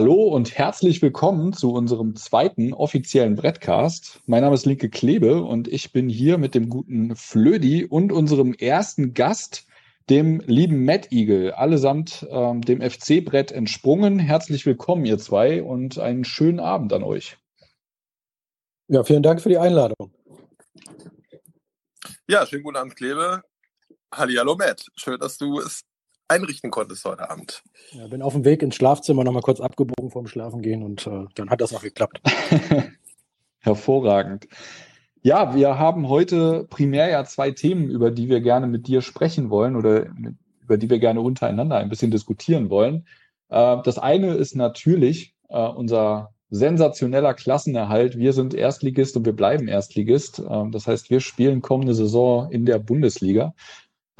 Hallo und herzlich willkommen zu unserem zweiten offiziellen Brettcast. Mein Name ist Linke Klebe und ich bin hier mit dem guten Flödi und unserem ersten Gast, dem lieben Matt Eagle, allesamt ähm, dem FC-Brett entsprungen. Herzlich willkommen, ihr zwei, und einen schönen Abend an euch. Ja, vielen Dank für die Einladung. Ja, schönen guten Abend, Klebe. Hallihallo, Matt. Schön, dass du es einrichten konntest heute Abend. Ja, bin auf dem Weg ins Schlafzimmer nochmal kurz abgebogen vorm Schlafengehen und äh, dann hat das auch geklappt. Hervorragend. Ja, wir haben heute primär ja zwei Themen, über die wir gerne mit dir sprechen wollen oder mit, über die wir gerne untereinander ein bisschen diskutieren wollen. Äh, das eine ist natürlich äh, unser sensationeller Klassenerhalt. Wir sind Erstligist und wir bleiben Erstligist. Äh, das heißt, wir spielen kommende Saison in der Bundesliga.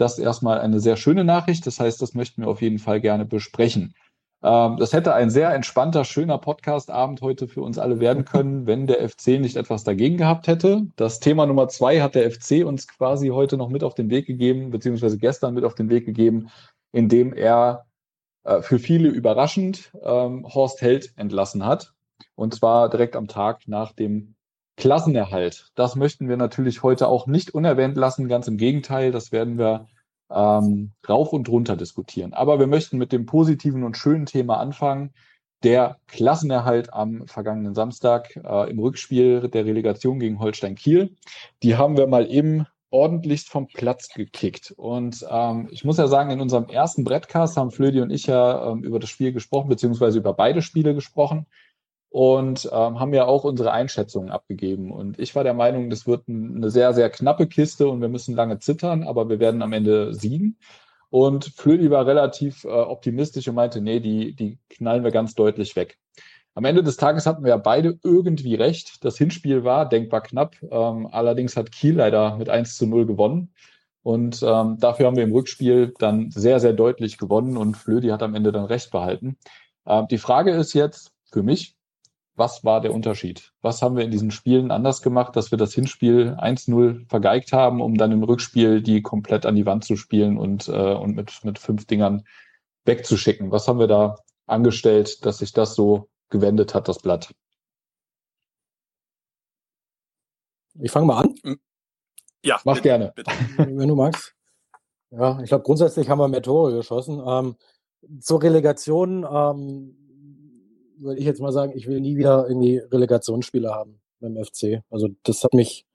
Das ist erstmal eine sehr schöne Nachricht. Das heißt, das möchten wir auf jeden Fall gerne besprechen. Ähm, das hätte ein sehr entspannter, schöner Podcast-Abend heute für uns alle werden können, wenn der FC nicht etwas dagegen gehabt hätte. Das Thema Nummer zwei hat der FC uns quasi heute noch mit auf den Weg gegeben, beziehungsweise gestern mit auf den Weg gegeben, indem er äh, für viele überraschend ähm, Horst Held entlassen hat. Und zwar direkt am Tag nach dem Klassenerhalt. Das möchten wir natürlich heute auch nicht unerwähnt lassen. Ganz im Gegenteil, das werden wir ähm, rauf und runter diskutieren. Aber wir möchten mit dem positiven und schönen Thema anfangen. Der Klassenerhalt am vergangenen Samstag äh, im Rückspiel der Relegation gegen Holstein Kiel. Die haben wir mal eben ordentlichst vom Platz gekickt. Und ähm, ich muss ja sagen, in unserem ersten Brettcast haben Flödi und ich ja ähm, über das Spiel gesprochen, beziehungsweise über beide Spiele gesprochen und ähm, haben ja auch unsere Einschätzungen abgegeben. Und ich war der Meinung, das wird eine sehr, sehr knappe Kiste und wir müssen lange zittern, aber wir werden am Ende siegen. Und Flödi war relativ äh, optimistisch und meinte, nee, die, die knallen wir ganz deutlich weg. Am Ende des Tages hatten wir ja beide irgendwie recht. Das Hinspiel war denkbar knapp. Ähm, allerdings hat Kiel leider mit 1 zu 0 gewonnen. Und ähm, dafür haben wir im Rückspiel dann sehr, sehr deutlich gewonnen und Flödi hat am Ende dann recht behalten. Ähm, die Frage ist jetzt für mich, was war der Unterschied? Was haben wir in diesen Spielen anders gemacht, dass wir das Hinspiel 1-0 vergeigt haben, um dann im Rückspiel die komplett an die Wand zu spielen und, äh, und mit, mit fünf Dingern wegzuschicken? Was haben wir da angestellt, dass sich das so gewendet hat, das Blatt? Ich fange mal an. Ja, mach bitte, gerne. Bitte. Wenn du magst. Ja, ich glaube, grundsätzlich haben wir mehr Tore geschossen. Ähm, zur Relegation ähm, würde ich jetzt mal sagen, ich will nie wieder irgendwie Relegationsspiele haben beim FC. Also das hat mich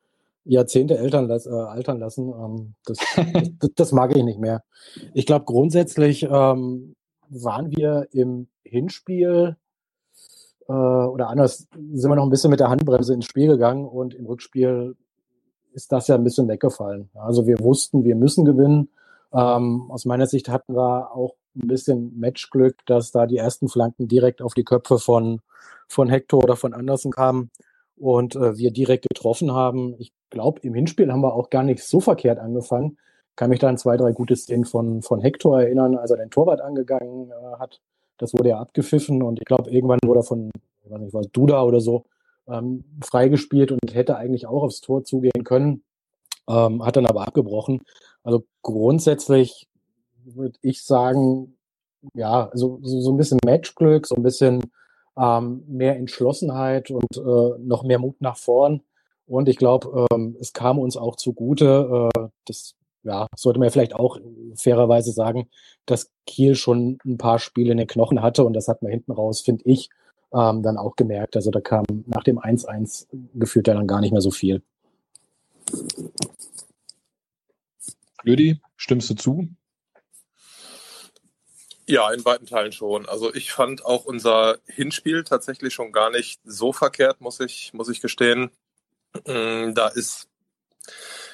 Jahrzehnte Eltern, äh, altern lassen. Ähm, das, das, das, mag ich nicht mehr. Ich glaube, grundsätzlich ähm, waren wir im Hinspiel äh, oder anders sind wir noch ein bisschen mit der Handbremse ins Spiel gegangen und im Rückspiel ist das ja ein bisschen weggefallen. Also wir wussten, wir müssen gewinnen. Ähm, aus meiner Sicht hatten wir auch ein bisschen Matchglück, dass da die ersten Flanken direkt auf die Köpfe von, von Hector oder von Andersen kamen und äh, wir direkt getroffen haben. Ich glaube, im Hinspiel haben wir auch gar nicht so verkehrt angefangen. Kann mich da an zwei, drei gute Szenen von, von Hector erinnern, als er den Torwart angegangen äh, hat. Das wurde ja abgepfiffen und ich glaube, irgendwann wurde er von, ich weiß nicht, was Duda oder so, ähm, freigespielt und hätte eigentlich auch aufs Tor zugehen können, ähm, hat dann aber abgebrochen. Also grundsätzlich würde ich sagen, ja, so, so, so ein bisschen Matchglück, so ein bisschen ähm, mehr Entschlossenheit und äh, noch mehr Mut nach vorn. Und ich glaube, ähm, es kam uns auch zugute, äh, das ja, sollte man vielleicht auch fairerweise sagen, dass Kiel schon ein paar Spiele in den Knochen hatte und das hat man hinten raus, finde ich, ähm, dann auch gemerkt. Also da kam nach dem 1-1 gefühlt dann gar nicht mehr so viel. Lüdi, stimmst du zu? Ja, in weiten Teilen schon. Also ich fand auch unser Hinspiel tatsächlich schon gar nicht so verkehrt, muss ich, muss ich gestehen. Mm, da ist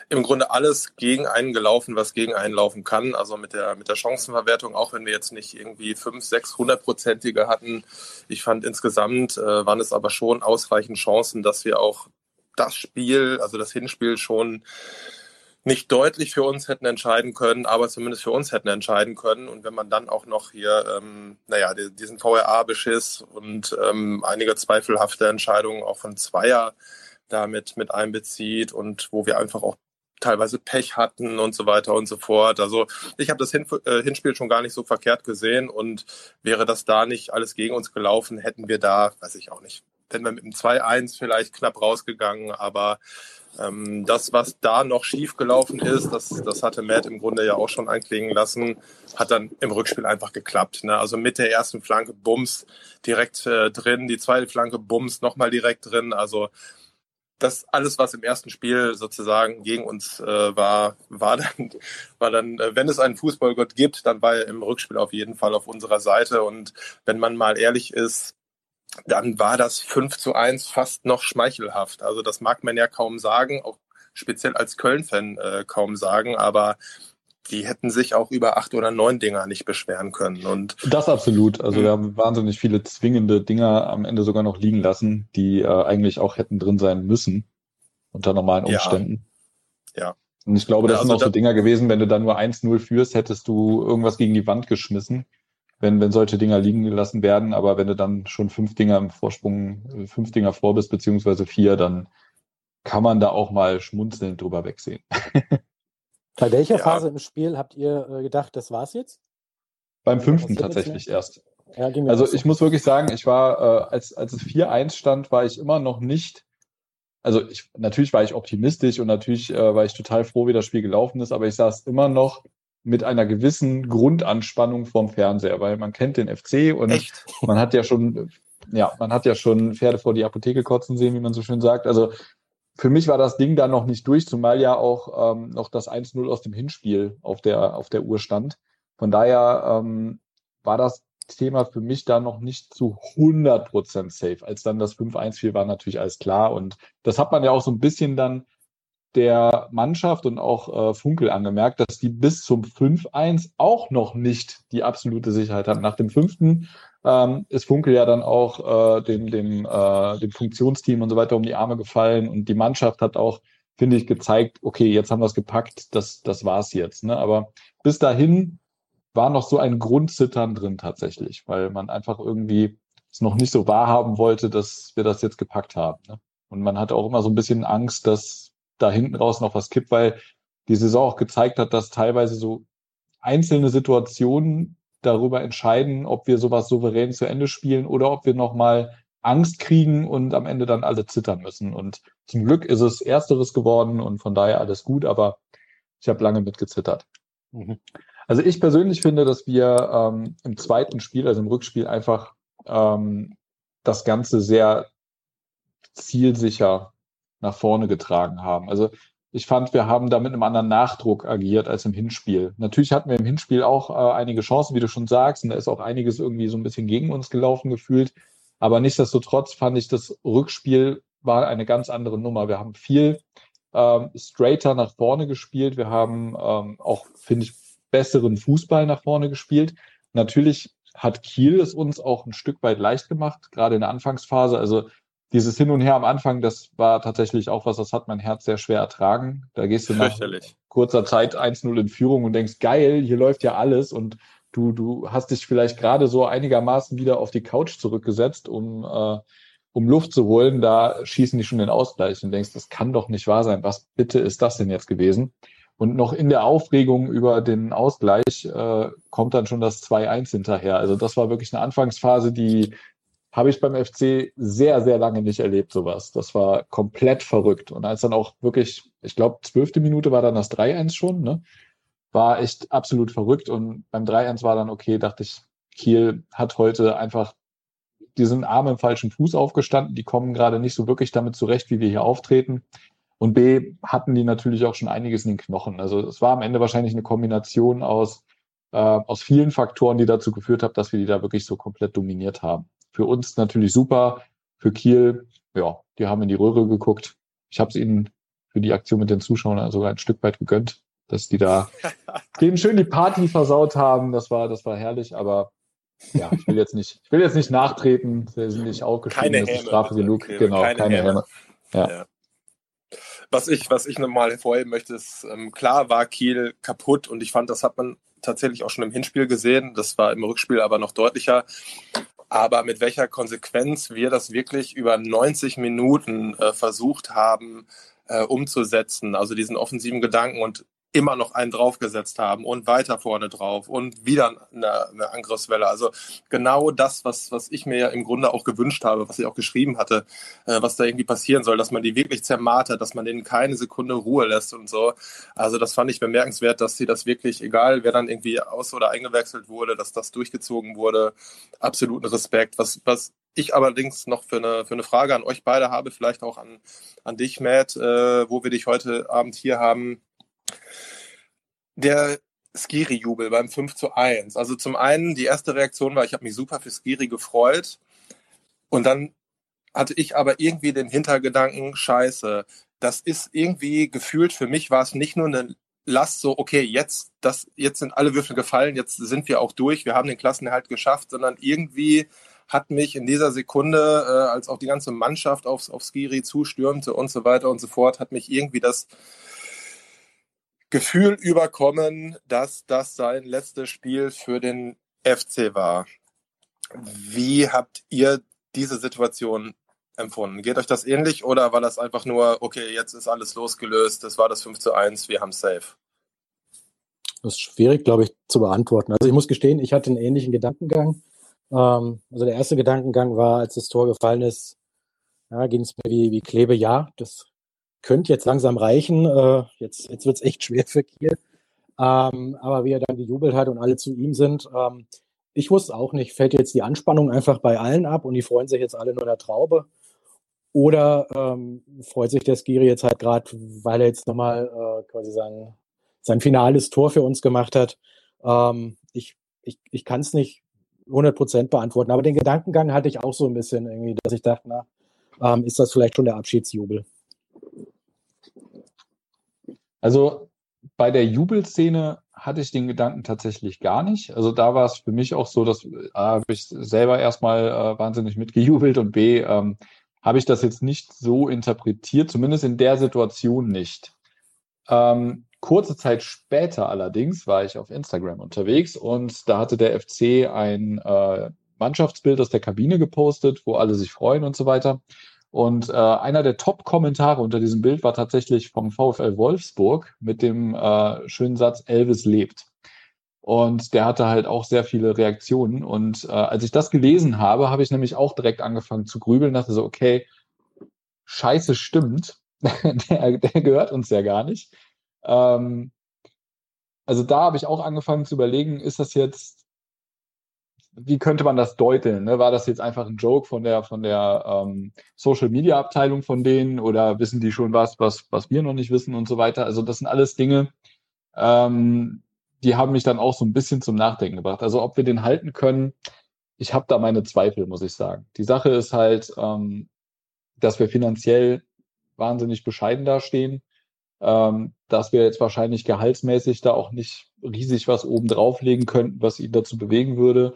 im Grunde alles gegen einen gelaufen, was gegen einen laufen kann. Also mit der, mit der Chancenverwertung, auch wenn wir jetzt nicht irgendwie fünf, sechs, hundertprozentige hatten. Ich fand insgesamt äh, waren es aber schon ausreichend Chancen, dass wir auch das Spiel, also das Hinspiel schon nicht deutlich für uns hätten entscheiden können, aber zumindest für uns hätten entscheiden können. Und wenn man dann auch noch hier, ähm, naja, diesen VRA-Beschiss und ähm, einige zweifelhafte Entscheidungen auch von Zweier damit mit einbezieht und wo wir einfach auch teilweise Pech hatten und so weiter und so fort. Also ich habe das Hin äh, Hinspiel schon gar nicht so verkehrt gesehen und wäre das da nicht alles gegen uns gelaufen, hätten wir da, weiß ich auch nicht, wären wir mit dem 2-1 vielleicht knapp rausgegangen, aber ähm, das, was da noch schief gelaufen ist, das, das hatte Matt im Grunde ja auch schon anklingen lassen, hat dann im Rückspiel einfach geklappt. Ne? Also mit der ersten Flanke Bums direkt äh, drin, die zweite Flanke Bums nochmal direkt drin. Also das alles, was im ersten Spiel sozusagen gegen uns äh, war, war dann, war dann, äh, wenn es einen Fußballgott gibt, dann war er im Rückspiel auf jeden Fall auf unserer Seite. Und wenn man mal ehrlich ist, dann war das 5 zu 1 fast noch schmeichelhaft. Also das mag man ja kaum sagen, auch speziell als Köln-Fan äh, kaum sagen, aber die hätten sich auch über acht oder neun Dinger nicht beschweren können. Und das absolut. Also wir haben wahnsinnig viele zwingende Dinger am Ende sogar noch liegen lassen, die äh, eigentlich auch hätten drin sein müssen unter normalen Umständen. Ja. ja. Und ich glaube, das ja, also sind auch so Dinger gewesen, wenn du dann nur 1-0 führst, hättest du irgendwas gegen die Wand geschmissen, wenn, wenn solche Dinger liegen gelassen werden. Aber wenn du dann schon fünf Dinger im Vorsprung, fünf Dinger vor bist, beziehungsweise vier, dann kann man da auch mal schmunzelnd drüber wegsehen. Bei welcher ja. Phase im Spiel habt ihr äh, gedacht, das war's jetzt? Beim fünften tatsächlich erst. Ja, also ich muss wirklich sagen, ich war, äh, als, als es 4-1 stand, war ich immer noch nicht, also ich, natürlich war ich optimistisch und natürlich äh, war ich total froh, wie das Spiel gelaufen ist, aber ich saß immer noch mit einer gewissen Grundanspannung vorm Fernseher, weil man kennt den FC und Echt? man hat ja schon, ja, man hat ja schon Pferde vor die Apotheke kotzen sehen, wie man so schön sagt. Also für mich war das Ding da noch nicht durch, zumal ja auch ähm, noch das 1-0 aus dem Hinspiel auf der, auf der Uhr stand. Von daher ähm, war das Thema für mich da noch nicht zu 100 Prozent safe. Als dann das 5-1 fiel, war natürlich alles klar. Und das hat man ja auch so ein bisschen dann der Mannschaft und auch äh, Funkel angemerkt, dass die bis zum 5-1 auch noch nicht die absolute Sicherheit hatten. Nach dem fünften ähm, ist Funkel ja dann auch äh, dem, dem, äh, dem Funktionsteam und so weiter um die Arme gefallen und die Mannschaft hat auch, finde ich, gezeigt, okay, jetzt haben wir es gepackt, das, das war's jetzt. Ne? Aber bis dahin war noch so ein Grundzittern drin tatsächlich, weil man einfach irgendwie es noch nicht so wahrhaben wollte, dass wir das jetzt gepackt haben. Ne? Und man hatte auch immer so ein bisschen Angst, dass da hinten raus noch was kippt, weil die Saison auch gezeigt hat, dass teilweise so einzelne Situationen darüber entscheiden, ob wir sowas souverän zu Ende spielen oder ob wir nochmal Angst kriegen und am Ende dann alle zittern müssen. Und zum Glück ist es Ersteres geworden und von daher alles gut, aber ich habe lange mitgezittert. Mhm. Also ich persönlich finde, dass wir ähm, im zweiten Spiel, also im Rückspiel, einfach ähm, das Ganze sehr zielsicher nach vorne getragen haben. Also ich fand, wir haben da mit einem anderen Nachdruck agiert als im Hinspiel. Natürlich hatten wir im Hinspiel auch äh, einige Chancen, wie du schon sagst, und da ist auch einiges irgendwie so ein bisschen gegen uns gelaufen gefühlt. Aber nichtsdestotrotz fand ich, das Rückspiel war eine ganz andere Nummer. Wir haben viel ähm, straighter nach vorne gespielt. Wir haben ähm, auch, finde ich, besseren Fußball nach vorne gespielt. Natürlich hat Kiel es uns auch ein Stück weit leicht gemacht, gerade in der Anfangsphase. Also dieses Hin und Her am Anfang, das war tatsächlich auch was, das hat mein Herz sehr schwer ertragen. Da gehst du nach kurzer Zeit 1-0 in Führung und denkst, geil, hier läuft ja alles und du, du hast dich vielleicht gerade so einigermaßen wieder auf die Couch zurückgesetzt, um, äh, um Luft zu holen. Da schießen die schon den Ausgleich und denkst, das kann doch nicht wahr sein. Was bitte ist das denn jetzt gewesen? Und noch in der Aufregung über den Ausgleich äh, kommt dann schon das 2-1 hinterher. Also das war wirklich eine Anfangsphase, die habe ich beim FC sehr, sehr lange nicht erlebt, sowas. Das war komplett verrückt. Und als dann auch wirklich, ich glaube, zwölfte Minute war dann das 3-1 schon, ne? War echt absolut verrückt. Und beim 3-1 war dann okay, dachte ich, Kiel hat heute einfach diesen Arm im falschen Fuß aufgestanden. Die kommen gerade nicht so wirklich damit zurecht, wie wir hier auftreten. Und B, hatten die natürlich auch schon einiges in den Knochen. Also es war am Ende wahrscheinlich eine Kombination aus, äh, aus vielen Faktoren, die dazu geführt haben, dass wir die da wirklich so komplett dominiert haben. Für uns natürlich super. Für Kiel, ja, die haben in die Röhre geguckt. Ich habe es ihnen für die Aktion mit den Zuschauern sogar ein Stück weit gegönnt, dass die da denen schön die Party versaut haben. Das war, das war herrlich, aber ja, ich will jetzt nicht, ich will jetzt nicht nachtreten. Sie sind nicht aufgestiegen, keine das ist Strafe genug. Genau, keine, keine Häme. Häme. Ja. ja. Was ich, was ich nochmal hervorheben möchte, ist, ähm, klar war Kiel kaputt und ich fand, das hat man tatsächlich auch schon im Hinspiel gesehen. Das war im Rückspiel aber noch deutlicher. Aber mit welcher Konsequenz wir das wirklich über 90 Minuten äh, versucht haben, äh, umzusetzen. Also diesen offensiven Gedanken und immer noch einen draufgesetzt haben und weiter vorne drauf und wieder eine, eine Angriffswelle. Also genau das, was, was ich mir ja im Grunde auch gewünscht habe, was ich auch geschrieben hatte, äh, was da irgendwie passieren soll, dass man die wirklich zermartert, dass man denen keine Sekunde Ruhe lässt und so. Also das fand ich bemerkenswert, dass sie das wirklich, egal wer dann irgendwie aus- oder eingewechselt wurde, dass das durchgezogen wurde. Absoluten Respekt. Was, was ich allerdings noch für eine, für eine Frage an euch beide habe, vielleicht auch an, an dich, Matt, äh, wo wir dich heute Abend hier haben der Skiri-Jubel beim 5 zu 1. Also zum einen, die erste Reaktion war, ich habe mich super für Skiri gefreut. Und dann hatte ich aber irgendwie den Hintergedanken, scheiße, das ist irgendwie gefühlt, für mich war es nicht nur eine Last, so, okay, jetzt, das, jetzt sind alle Würfel gefallen, jetzt sind wir auch durch, wir haben den Klassenerhalt geschafft, sondern irgendwie hat mich in dieser Sekunde, äh, als auch die ganze Mannschaft aufs, auf Skiri zustürmte und so weiter und so fort, hat mich irgendwie das Gefühl überkommen, dass das sein letztes Spiel für den FC war. Wie habt ihr diese Situation empfunden? Geht euch das ähnlich oder war das einfach nur, okay, jetzt ist alles losgelöst, das war das 5 zu 1, wir haben safe? Das ist schwierig, glaube ich, zu beantworten. Also ich muss gestehen, ich hatte einen ähnlichen Gedankengang. Ähm, also der erste Gedankengang war, als das Tor gefallen ist, ja, ging es mir wie, wie Klebe, ja, das könnte jetzt langsam reichen. Äh, jetzt jetzt wird es echt schwer für Kiel. Ähm, aber wie er dann gejubelt hat und alle zu ihm sind, ähm, ich wusste auch nicht, fällt jetzt die Anspannung einfach bei allen ab und die freuen sich jetzt alle nur der Traube? Oder ähm, freut sich der Skiri jetzt halt gerade, weil er jetzt nochmal äh, quasi sein, sein finales Tor für uns gemacht hat? Ähm, ich ich, ich kann es nicht 100% beantworten, aber den Gedankengang hatte ich auch so ein bisschen irgendwie, dass ich dachte, na, ähm, ist das vielleicht schon der Abschiedsjubel? Also bei der Jubelszene hatte ich den Gedanken tatsächlich gar nicht. Also da war es für mich auch so, dass äh, habe ich selber erstmal äh, wahnsinnig mitgejubelt und B ähm, habe ich das jetzt nicht so interpretiert, zumindest in der Situation nicht. Ähm, kurze Zeit später allerdings war ich auf Instagram unterwegs und da hatte der FC ein äh, Mannschaftsbild aus der Kabine gepostet, wo alle sich freuen und so weiter. Und äh, einer der Top-Kommentare unter diesem Bild war tatsächlich vom VfL Wolfsburg mit dem äh, schönen Satz Elvis lebt. Und der hatte halt auch sehr viele Reaktionen. Und äh, als ich das gelesen habe, habe ich nämlich auch direkt angefangen zu grübeln, dachte so, okay, scheiße stimmt. der, der gehört uns ja gar nicht. Ähm, also da habe ich auch angefangen zu überlegen, ist das jetzt wie könnte man das deuten? Ne? War das jetzt einfach ein Joke von der von der ähm, Social Media Abteilung von denen oder wissen die schon was, was was wir noch nicht wissen und so weiter? Also das sind alles Dinge, ähm, die haben mich dann auch so ein bisschen zum Nachdenken gebracht. Also ob wir den halten können, ich habe da meine Zweifel, muss ich sagen. Die Sache ist halt, ähm, dass wir finanziell wahnsinnig bescheiden dastehen, ähm, dass wir jetzt wahrscheinlich gehaltsmäßig da auch nicht riesig was oben drauflegen könnten, was ihn dazu bewegen würde.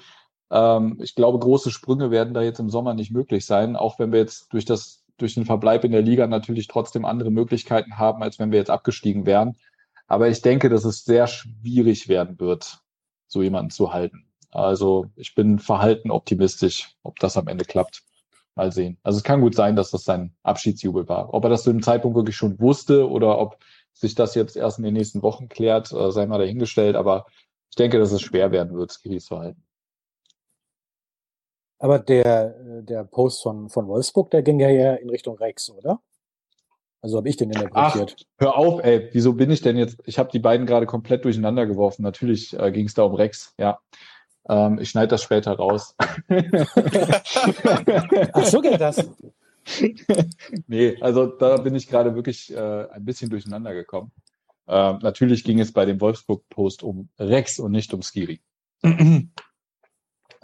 Ähm, ich glaube, große Sprünge werden da jetzt im Sommer nicht möglich sein, auch wenn wir jetzt durch das durch den Verbleib in der Liga natürlich trotzdem andere Möglichkeiten haben, als wenn wir jetzt abgestiegen wären. Aber ich denke, dass es sehr schwierig werden wird, so jemanden zu halten. Also ich bin verhalten optimistisch, ob das am Ende klappt. Mal sehen. Also es kann gut sein, dass das sein Abschiedsjubel war. Ob er das zu dem Zeitpunkt wirklich schon wusste oder ob sich das jetzt erst in den nächsten Wochen klärt, äh, sei mal dahingestellt. Aber ich denke, dass es schwer werden wird, Skiri zu halten. Aber der, äh, der Post von, von Wolfsburg, der ging ja eher in Richtung Rex, oder? Also habe ich den interpretiert. Ach, hör auf, ey, wieso bin ich denn jetzt? Ich habe die beiden gerade komplett durcheinander geworfen. Natürlich äh, ging es da um Rex, ja. Ähm, ich schneide das später raus. Ach, so geht das. nee, also da bin ich gerade wirklich äh, ein bisschen durcheinander gekommen. Ähm, natürlich ging es bei dem Wolfsburg-Post um Rex und nicht um Skiri.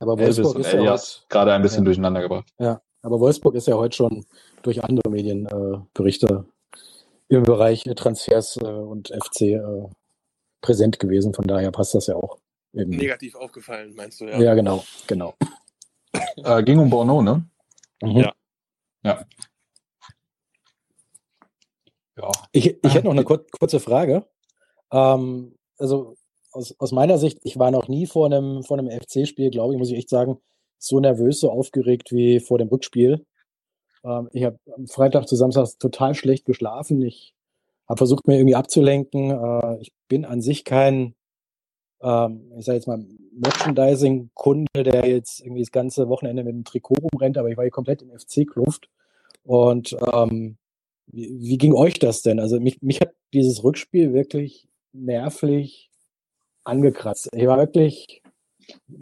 Aber Wolfsburg ist ja heute, gerade ein bisschen ja. durcheinander gebracht. Ja, aber Wolfsburg ist ja heute schon durch andere Medienberichte äh, im Bereich Transfers äh, und FC äh, präsent gewesen. Von daher passt das ja auch. Irgendwie. Negativ aufgefallen, meinst du, ja? Ja, genau, genau. äh, ging um Borno, ne? Mhm. Ja. Ja. ja. Ich, ich hätte noch eine kur kurze Frage. Ähm, also aus, aus meiner Sicht, ich war noch nie vor einem, vor einem FC-Spiel, glaube ich, muss ich echt sagen, so nervös, so aufgeregt wie vor dem Rückspiel. Ähm, ich habe Freitag zu Samstag total schlecht geschlafen. Ich habe versucht, mir irgendwie abzulenken. Äh, ich bin an sich kein, ähm, ich sage jetzt mal, Merchandising-Kunde, der jetzt irgendwie das ganze Wochenende mit dem Trikot rumrennt, aber ich war hier komplett in FC-Kluft. Und ähm, wie, wie ging euch das denn? Also mich, mich hat dieses Rückspiel wirklich nervlich angekratzt. Ich war wirklich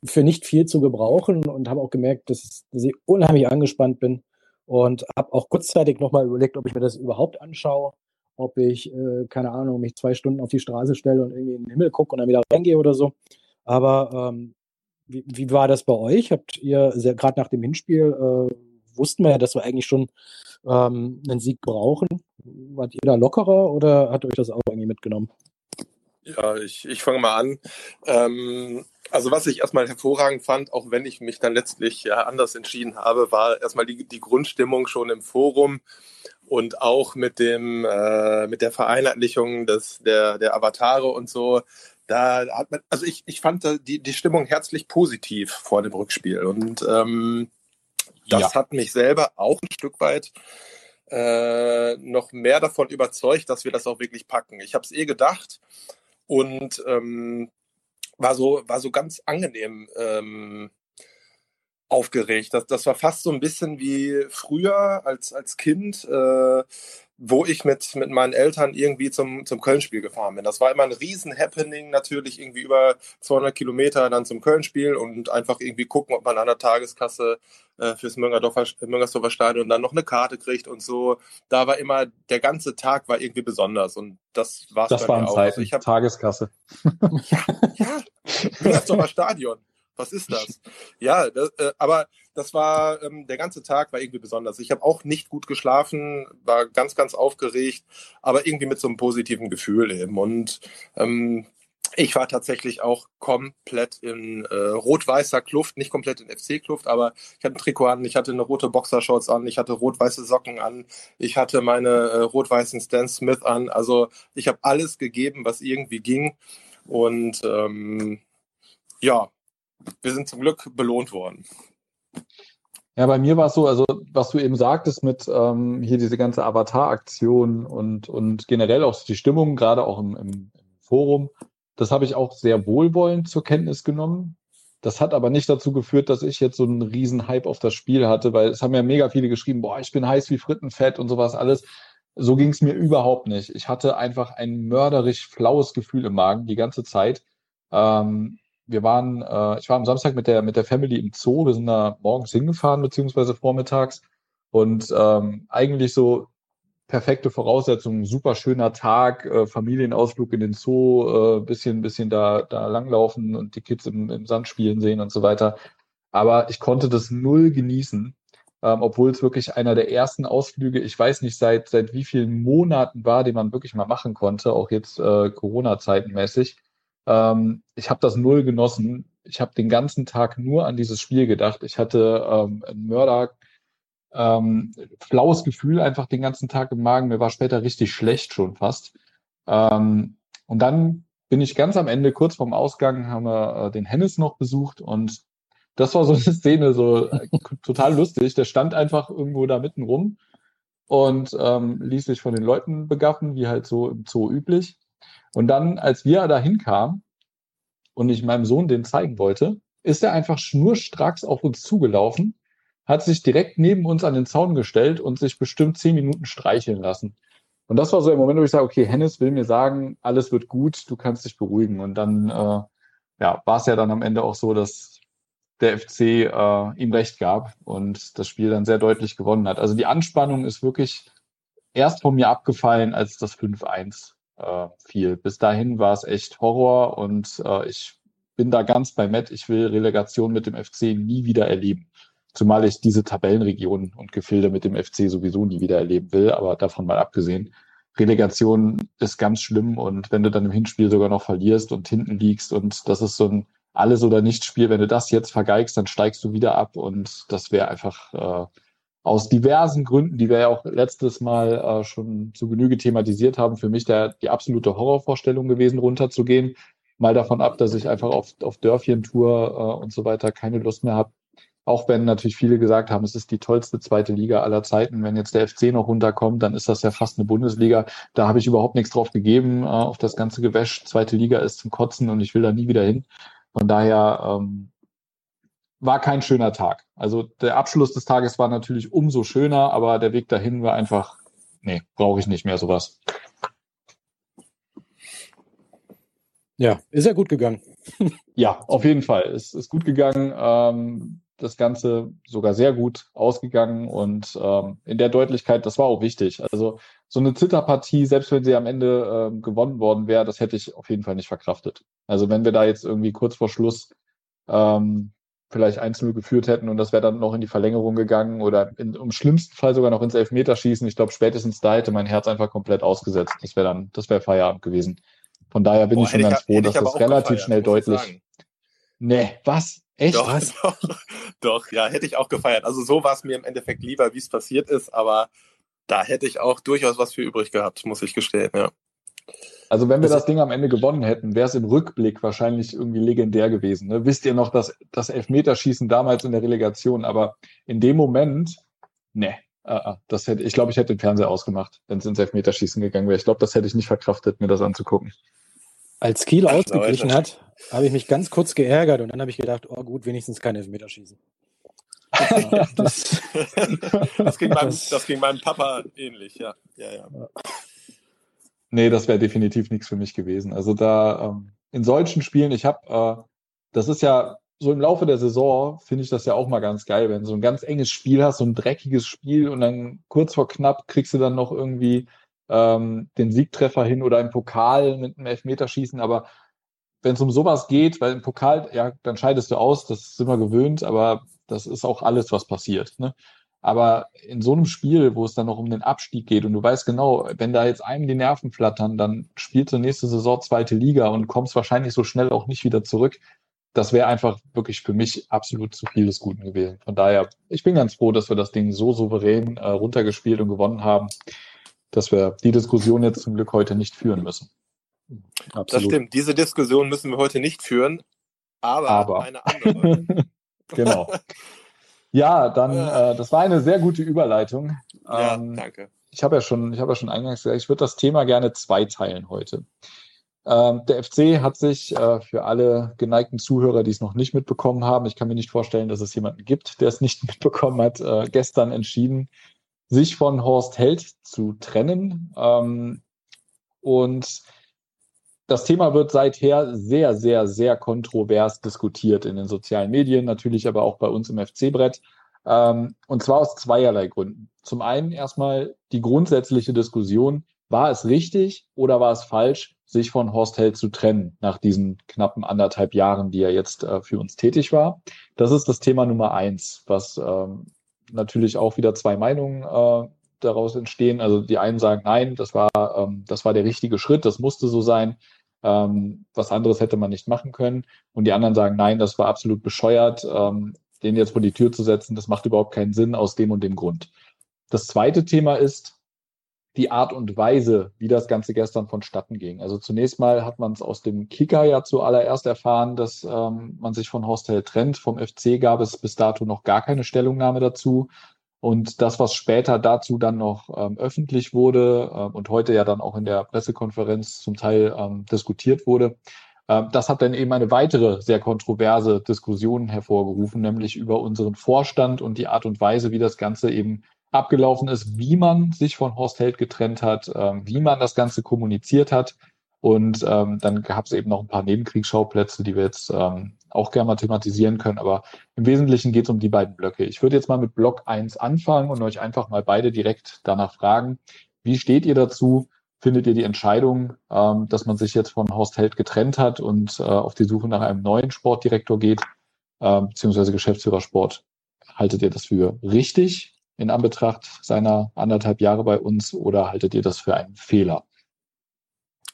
für nicht viel zu gebrauchen und habe auch gemerkt, dass, dass ich unheimlich angespannt bin und habe auch kurzzeitig nochmal überlegt, ob ich mir das überhaupt anschaue, ob ich, äh, keine Ahnung, mich zwei Stunden auf die Straße stelle und irgendwie in den Himmel gucke und dann wieder reingehe oder so. Aber ähm, wie, wie war das bei euch? Habt ihr gerade nach dem Hinspiel, äh, wussten wir ja, dass wir eigentlich schon ähm, einen Sieg brauchen. Wart ihr da lockerer oder hat euch das auch irgendwie mitgenommen? Ja, ich, ich fange mal an. Ähm, also was ich erstmal hervorragend fand, auch wenn ich mich dann letztlich ja anders entschieden habe, war erstmal die, die Grundstimmung schon im Forum und auch mit dem äh, mit der Vereinheitlichung des der der Avatare und so. Da hat man, also ich, ich fand die, die Stimmung herzlich positiv vor dem Rückspiel und ähm, das ja. hat mich selber auch ein Stück weit äh, noch mehr davon überzeugt, dass wir das auch wirklich packen. Ich habe es eh gedacht und ähm, war so war so ganz angenehm ähm, aufgeregt. Das, das war fast so ein bisschen wie früher als als Kind. Äh, wo ich mit, mit meinen Eltern irgendwie zum, zum Köln-Spiel gefahren bin. Das war immer ein Riesen-Happening, natürlich irgendwie über 200 Kilometer dann zum Köln-Spiel und einfach irgendwie gucken, ob man an der Tageskasse äh, fürs Müngersdorfer Stadion dann noch eine Karte kriegt und so. Da war immer, der ganze Tag war irgendwie besonders und das war es Das waren Zeiten, also ich hab, Tageskasse. ja, ja, Müngersdorfer Stadion was ist das? ja, das, äh, aber das war, ähm, der ganze Tag war irgendwie besonders. Ich habe auch nicht gut geschlafen, war ganz, ganz aufgeregt, aber irgendwie mit so einem positiven Gefühl eben. Und ähm, ich war tatsächlich auch komplett in äh, rot-weißer Kluft, nicht komplett in FC-Kluft, aber ich hatte ein Trikot an, ich hatte eine rote Boxershorts an, ich hatte rot-weiße Socken an, ich hatte meine äh, rot-weißen Stan Smith an. Also ich habe alles gegeben, was irgendwie ging. Und ähm, ja, wir sind zum Glück belohnt worden. Ja, bei mir war es so, also was du eben sagtest mit ähm, hier diese ganze Avatar-Aktion und, und generell auch die Stimmung, gerade auch im, im, Forum, das habe ich auch sehr wohlwollend zur Kenntnis genommen. Das hat aber nicht dazu geführt, dass ich jetzt so einen riesen Hype auf das Spiel hatte, weil es haben ja mega viele geschrieben, boah, ich bin heiß wie Frittenfett und sowas alles. So ging es mir überhaupt nicht. Ich hatte einfach ein mörderisch flaues Gefühl im Magen die ganze Zeit. Ähm, wir waren, äh, ich war am Samstag mit der mit der Family im Zoo. Wir sind da morgens hingefahren beziehungsweise vormittags und ähm, eigentlich so perfekte Voraussetzungen, super schöner Tag, äh, Familienausflug in den Zoo, äh, bisschen bisschen da da langlaufen und die Kids im, im Sand spielen sehen und so weiter. Aber ich konnte das null genießen, ähm, obwohl es wirklich einer der ersten Ausflüge, ich weiß nicht seit seit wie vielen Monaten war, den man wirklich mal machen konnte, auch jetzt äh, Corona-Zeitenmäßig. Ähm, ich habe das null genossen. Ich habe den ganzen Tag nur an dieses Spiel gedacht. Ich hatte ähm, ein Mörder, ähm, flaues Gefühl einfach den ganzen Tag im Magen. Mir war später richtig schlecht schon fast. Ähm, und dann bin ich ganz am Ende, kurz vorm Ausgang, haben wir äh, den Hennis noch besucht und das war so eine Szene, so äh, total lustig. Der stand einfach irgendwo da mitten rum und ähm, ließ sich von den Leuten begaffen, wie halt so im Zoo üblich. Und dann, als wir da hinkamen und ich meinem Sohn den zeigen wollte, ist er einfach schnurstracks auf uns zugelaufen, hat sich direkt neben uns an den Zaun gestellt und sich bestimmt zehn Minuten streicheln lassen. Und das war so der Moment, wo ich sage, okay, Hennis will mir sagen, alles wird gut, du kannst dich beruhigen. Und dann äh, ja, war es ja dann am Ende auch so, dass der FC äh, ihm recht gab und das Spiel dann sehr deutlich gewonnen hat. Also die Anspannung ist wirklich erst von mir abgefallen, als das 5-1 äh, viel. Bis dahin war es echt Horror und äh, ich bin da ganz bei Matt. Ich will Relegation mit dem FC nie wieder erleben. Zumal ich diese Tabellenregionen und Gefilde mit dem FC sowieso nie wieder erleben will, aber davon mal abgesehen. Relegation ist ganz schlimm und wenn du dann im Hinspiel sogar noch verlierst und hinten liegst und das ist so ein alles oder nichts Spiel, wenn du das jetzt vergeigst, dann steigst du wieder ab und das wäre einfach äh, aus diversen Gründen, die wir ja auch letztes Mal äh, schon zu Genüge thematisiert haben, für mich der, die absolute Horrorvorstellung gewesen, runterzugehen. Mal davon ab, dass ich einfach auf, auf Dörfchen-Tour äh, und so weiter keine Lust mehr habe. Auch wenn natürlich viele gesagt haben, es ist die tollste zweite Liga aller Zeiten. Wenn jetzt der FC noch runterkommt, dann ist das ja fast eine Bundesliga. Da habe ich überhaupt nichts drauf gegeben, äh, auf das ganze Gewäsch. Zweite Liga ist zum Kotzen und ich will da nie wieder hin. Von daher ähm, war kein schöner Tag. Also der Abschluss des Tages war natürlich umso schöner, aber der Weg dahin war einfach, nee, brauche ich nicht mehr sowas. Ja, ist ja gut gegangen. ja, auf jeden Fall. Es ist gut gegangen. Ähm, das Ganze sogar sehr gut ausgegangen und ähm, in der Deutlichkeit, das war auch wichtig. Also so eine Zitterpartie, selbst wenn sie am Ende ähm, gewonnen worden wäre, das hätte ich auf jeden Fall nicht verkraftet. Also wenn wir da jetzt irgendwie kurz vor Schluss ähm, vielleicht 1-0 geführt hätten und das wäre dann noch in die Verlängerung gegangen oder in, im schlimmsten Fall sogar noch ins Elfmeterschießen, ich glaube spätestens da hätte mein Herz einfach komplett ausgesetzt. Das wäre dann, das wäre Feierabend gewesen. Von daher bin Boah, ich schon ganz froh, dass das relativ gefeiert, schnell deutlich. Nee, was? Echt? Doch, Was? doch, doch, ja, hätte ich auch gefeiert. Also so war es mir im Endeffekt lieber, wie es passiert ist, aber da hätte ich auch durchaus was für übrig gehabt, muss ich gestehen, ja. Also wenn wir das Ding am Ende gewonnen hätten, wäre es im Rückblick wahrscheinlich irgendwie legendär gewesen. Ne? Wisst ihr noch, dass das Elfmeterschießen damals in der Relegation, aber in dem Moment, ne, uh, das hätte, ich glaube, ich hätte den Fernseher ausgemacht, wenn es ins Elfmeterschießen gegangen wäre. Ich glaube, das hätte ich nicht verkraftet, mir das anzugucken. Als Kiel Ach, ausgeglichen hat, habe ich mich ganz kurz geärgert und dann habe ich gedacht, oh gut, wenigstens kein Elfmeterschießen. das, das, ging meinem, das ging meinem Papa ähnlich, ja. ja, ja. Nee, das wäre definitiv nichts für mich gewesen. Also da ähm, in solchen Spielen, ich habe, äh, das ist ja so im Laufe der Saison, finde ich das ja auch mal ganz geil, wenn du so ein ganz enges Spiel hast, so ein dreckiges Spiel und dann kurz vor knapp kriegst du dann noch irgendwie ähm, den Siegtreffer hin oder im Pokal mit einem Elfmeterschießen, aber wenn es um sowas geht, weil im Pokal, ja, dann scheidest du aus, das sind wir gewöhnt, aber das ist auch alles, was passiert. Ne? Aber in so einem Spiel, wo es dann noch um den Abstieg geht und du weißt genau, wenn da jetzt einem die Nerven flattern, dann spielst du nächste Saison zweite Liga und kommst wahrscheinlich so schnell auch nicht wieder zurück. Das wäre einfach wirklich für mich absolut zu viel des Guten gewesen. Von daher, ich bin ganz froh, dass wir das Ding so souverän äh, runtergespielt und gewonnen haben dass wir die Diskussion jetzt zum Glück heute nicht führen müssen. Absolut. Das stimmt. Diese Diskussion müssen wir heute nicht führen, aber, aber. eine andere. genau. Ja, dann, äh, das war eine sehr gute Überleitung. Ja, ähm, danke. Ich habe ja schon, ich habe ja schon eingangs gesagt, ich würde das Thema gerne zweiteilen heute. Ähm, der FC hat sich äh, für alle geneigten Zuhörer, die es noch nicht mitbekommen haben, ich kann mir nicht vorstellen, dass es jemanden gibt, der es nicht mitbekommen hat, äh, gestern entschieden, sich von Horst Held zu trennen. Ähm, und das Thema wird seither sehr, sehr, sehr kontrovers diskutiert in den sozialen Medien, natürlich aber auch bei uns im FC-Brett. Ähm, und zwar aus zweierlei Gründen. Zum einen erstmal die grundsätzliche Diskussion, war es richtig oder war es falsch, sich von Horst Held zu trennen nach diesen knappen anderthalb Jahren, die er jetzt äh, für uns tätig war. Das ist das Thema Nummer eins, was ähm, natürlich auch wieder zwei Meinungen äh, daraus entstehen. Also die einen sagen, nein, das war, ähm, das war der richtige Schritt, das musste so sein. Ähm, was anderes hätte man nicht machen können. Und die anderen sagen, nein, das war absolut bescheuert, ähm, den jetzt vor die Tür zu setzen, das macht überhaupt keinen Sinn aus dem und dem Grund. Das zweite Thema ist, die Art und Weise, wie das Ganze gestern vonstatten ging. Also zunächst mal hat man es aus dem Kicker ja zuallererst erfahren, dass ähm, man sich von Hostel trennt. Vom FC gab es bis dato noch gar keine Stellungnahme dazu. Und das, was später dazu dann noch ähm, öffentlich wurde äh, und heute ja dann auch in der Pressekonferenz zum Teil ähm, diskutiert wurde, äh, das hat dann eben eine weitere sehr kontroverse Diskussion hervorgerufen, nämlich über unseren Vorstand und die Art und Weise, wie das Ganze eben abgelaufen ist, wie man sich von Horst Held getrennt hat, ähm, wie man das Ganze kommuniziert hat. Und ähm, dann gab es eben noch ein paar Nebenkriegsschauplätze, die wir jetzt ähm, auch gerne mal thematisieren können. Aber im Wesentlichen geht es um die beiden Blöcke. Ich würde jetzt mal mit Block 1 anfangen und euch einfach mal beide direkt danach fragen, wie steht ihr dazu? Findet ihr die Entscheidung, ähm, dass man sich jetzt von Horst Held getrennt hat und äh, auf die Suche nach einem neuen Sportdirektor geht, äh, beziehungsweise Geschäftsführer Sport? Haltet ihr das für richtig? in Anbetracht seiner anderthalb Jahre bei uns oder haltet ihr das für einen Fehler?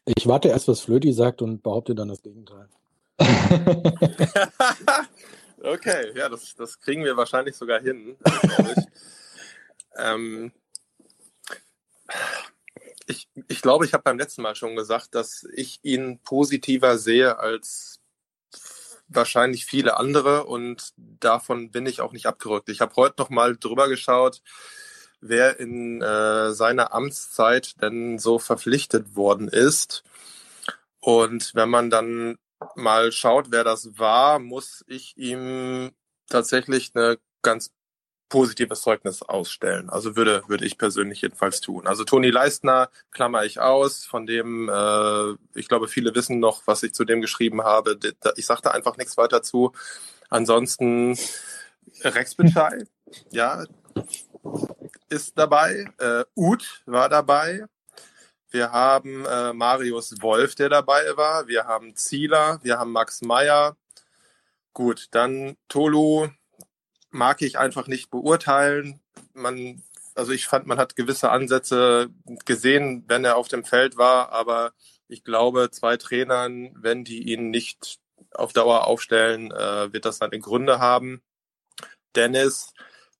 Ich warte erst, was Flöti sagt und behaupte dann das Gegenteil. okay, ja, das, das kriegen wir wahrscheinlich sogar hin, ich. ähm, ich, ich glaube, ich habe beim letzten Mal schon gesagt, dass ich ihn positiver sehe als wahrscheinlich viele andere und davon bin ich auch nicht abgerückt. Ich habe heute noch mal drüber geschaut, wer in äh, seiner Amtszeit denn so verpflichtet worden ist. Und wenn man dann mal schaut, wer das war, muss ich ihm tatsächlich eine ganz positives Zeugnis ausstellen. Also würde, würde ich persönlich jedenfalls tun. Also Toni Leistner klammer ich aus, von dem, äh, ich glaube, viele wissen noch, was ich zu dem geschrieben habe. Ich sagte einfach nichts weiter zu. Ansonsten Rex Bitschei, ja, ist dabei. Äh, Uth war dabei. Wir haben äh, Marius Wolf, der dabei war. Wir haben Zieler. Wir haben Max Meyer. Gut, dann Tolu mag ich einfach nicht beurteilen. Man, also ich fand, man hat gewisse Ansätze gesehen, wenn er auf dem Feld war, aber ich glaube, zwei Trainern, wenn die ihn nicht auf Dauer aufstellen, äh, wird das seine Gründe haben. Dennis,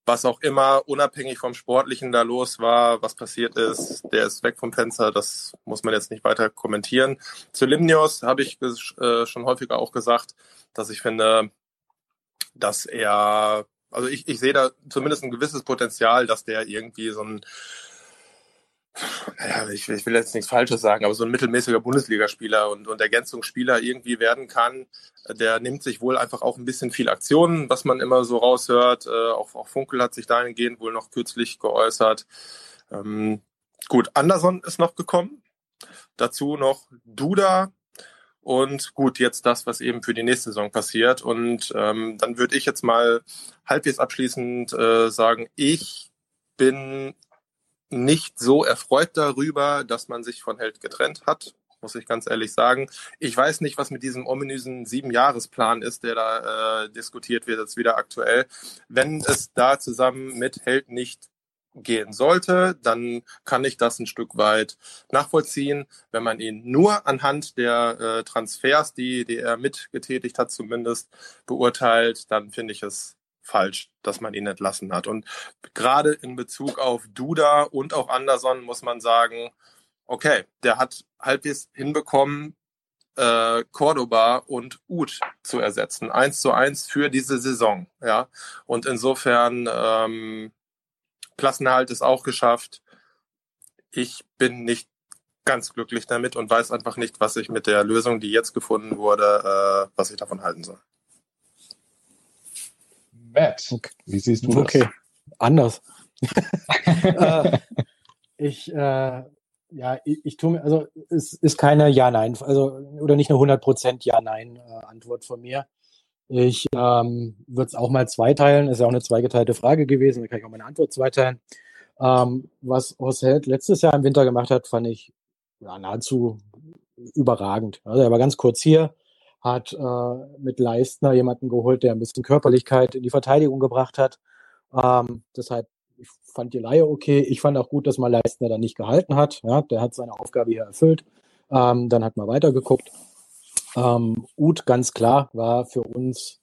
was auch immer unabhängig vom Sportlichen da los war, was passiert ist, der ist weg vom Fenster, das muss man jetzt nicht weiter kommentieren. Zu Limnios habe ich äh, schon häufiger auch gesagt, dass ich finde, dass er, also ich, ich sehe da zumindest ein gewisses Potenzial, dass der irgendwie so ein naja, ich, ich, will jetzt nichts Falsches sagen, aber so ein mittelmäßiger Bundesligaspieler und, und Ergänzungsspieler irgendwie werden kann, der nimmt sich wohl einfach auch ein bisschen viel Aktionen, was man immer so raushört. Äh, auch, auch Funkel hat sich dahingehend wohl noch kürzlich geäußert. Ähm, gut, Anderson ist noch gekommen. Dazu noch Duda. Und gut, jetzt das, was eben für die nächste Saison passiert. Und ähm, dann würde ich jetzt mal halbwegs abschließend äh, sagen, ich bin nicht so erfreut darüber, dass man sich von Held getrennt hat, muss ich ganz ehrlich sagen. Ich weiß nicht, was mit diesem ominösen Siebenjahresplan ist, der da äh, diskutiert wird, jetzt wieder aktuell. Wenn es da zusammen mit Held nicht gehen sollte, dann kann ich das ein Stück weit nachvollziehen. Wenn man ihn nur anhand der äh, Transfers, die, die er mitgetätigt hat, zumindest beurteilt, dann finde ich es falsch, dass man ihn entlassen hat. Und gerade in Bezug auf Duda und auch Anderson muss man sagen, okay, der hat halbwegs hinbekommen, äh, Cordoba und Uth zu ersetzen. Eins zu eins für diese Saison. Ja. Und insofern ähm, Klassenerhalt ist auch geschafft. Ich bin nicht ganz glücklich damit und weiß einfach nicht, was ich mit der Lösung, die jetzt gefunden wurde, äh, was ich davon halten soll. Matt, okay. wie siehst du das? Okay, anders. äh, ich, äh, ja, ich, ich tue mir, also es ist keine Ja-Nein, also oder nicht eine 100% Ja-Nein-Antwort von mir. Ich ähm, würde es auch mal zweiteilen, ist ja auch eine zweigeteilte Frage gewesen, da kann ich auch meine Antwort zweiteilen. Ähm, was Horst letztes Jahr im Winter gemacht hat, fand ich ja, nahezu überragend. Also er war ganz kurz hier, hat äh, mit Leistner jemanden geholt, der ein bisschen Körperlichkeit in die Verteidigung gebracht hat. Ähm, deshalb, ich fand die Laie okay. Ich fand auch gut, dass man Leistner dann nicht gehalten hat. Ja, der hat seine Aufgabe hier erfüllt. Ähm, dann hat man weitergeguckt. Ähm, Uth, ganz klar, war für uns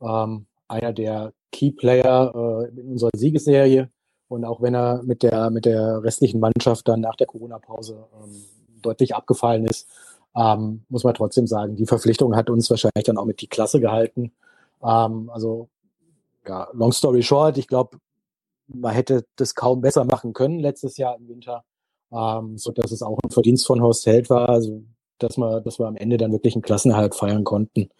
ähm, einer der Key Player äh, in unserer Siegesserie. Und auch wenn er mit der, mit der restlichen Mannschaft dann nach der Corona-Pause ähm, deutlich abgefallen ist, ähm, muss man trotzdem sagen, die Verpflichtung hat uns wahrscheinlich dann auch mit die Klasse gehalten. Ähm, also, ja, long story short, ich glaube, man hätte das kaum besser machen können letztes Jahr im Winter, ähm, so dass es auch ein Verdienst von Horst Held war, also dass wir, dass wir am Ende dann wirklich einen Klassenerhalt feiern konnten.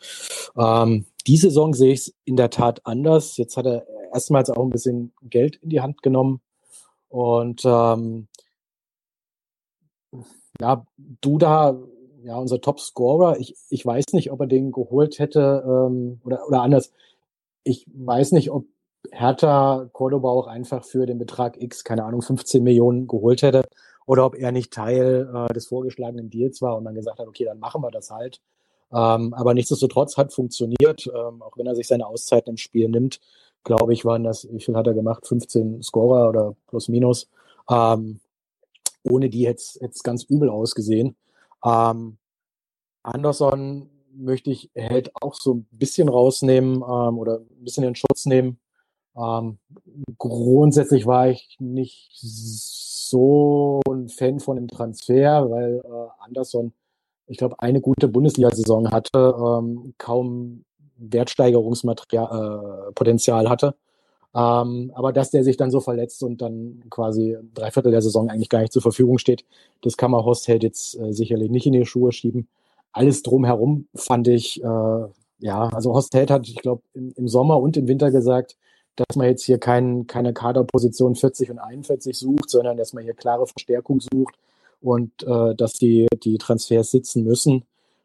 Ähm, die Saison sehe ich es in der Tat anders. Jetzt hat er erstmals auch ein bisschen Geld in die Hand genommen und ähm, ja, Duda ja, unser Top-Scorer. Ich, ich weiß nicht, ob er den geholt hätte ähm, oder, oder anders. Ich weiß nicht, ob Hertha Cordoba auch einfach für den Betrag X, keine Ahnung, 15 Millionen geholt hätte oder ob er nicht Teil äh, des vorgeschlagenen Deals war und dann gesagt hat, okay, dann machen wir das halt. Ähm, aber nichtsdestotrotz hat funktioniert, ähm, auch wenn er sich seine Auszeiten im Spiel nimmt, glaube ich, waren das, wie viel hat er gemacht? 15 Scorer oder plus minus. Ähm, ohne die hätte es ganz übel ausgesehen. Ähm, Anderson möchte ich Held auch so ein bisschen rausnehmen ähm, oder ein bisschen in Schutz nehmen. Ähm, grundsätzlich war ich nicht so ein Fan von dem Transfer, weil äh, Anderson, ich glaube, eine gute Bundesliga-Saison hatte, ähm, kaum Wertsteigerungspotenzial äh, hatte. Ähm, aber dass der sich dann so verletzt und dann quasi drei Viertel der Saison eigentlich gar nicht zur Verfügung steht, das kann man Hostheld jetzt äh, sicherlich nicht in die Schuhe schieben. Alles drumherum fand ich, äh, ja, also Hostheld hat, ich glaube, im, im, Sommer und im Winter gesagt, dass man jetzt hier kein, keine Kaderposition 40 und 41 sucht, sondern dass man hier klare Verstärkung sucht und äh, dass die, die Transfers sitzen müssen.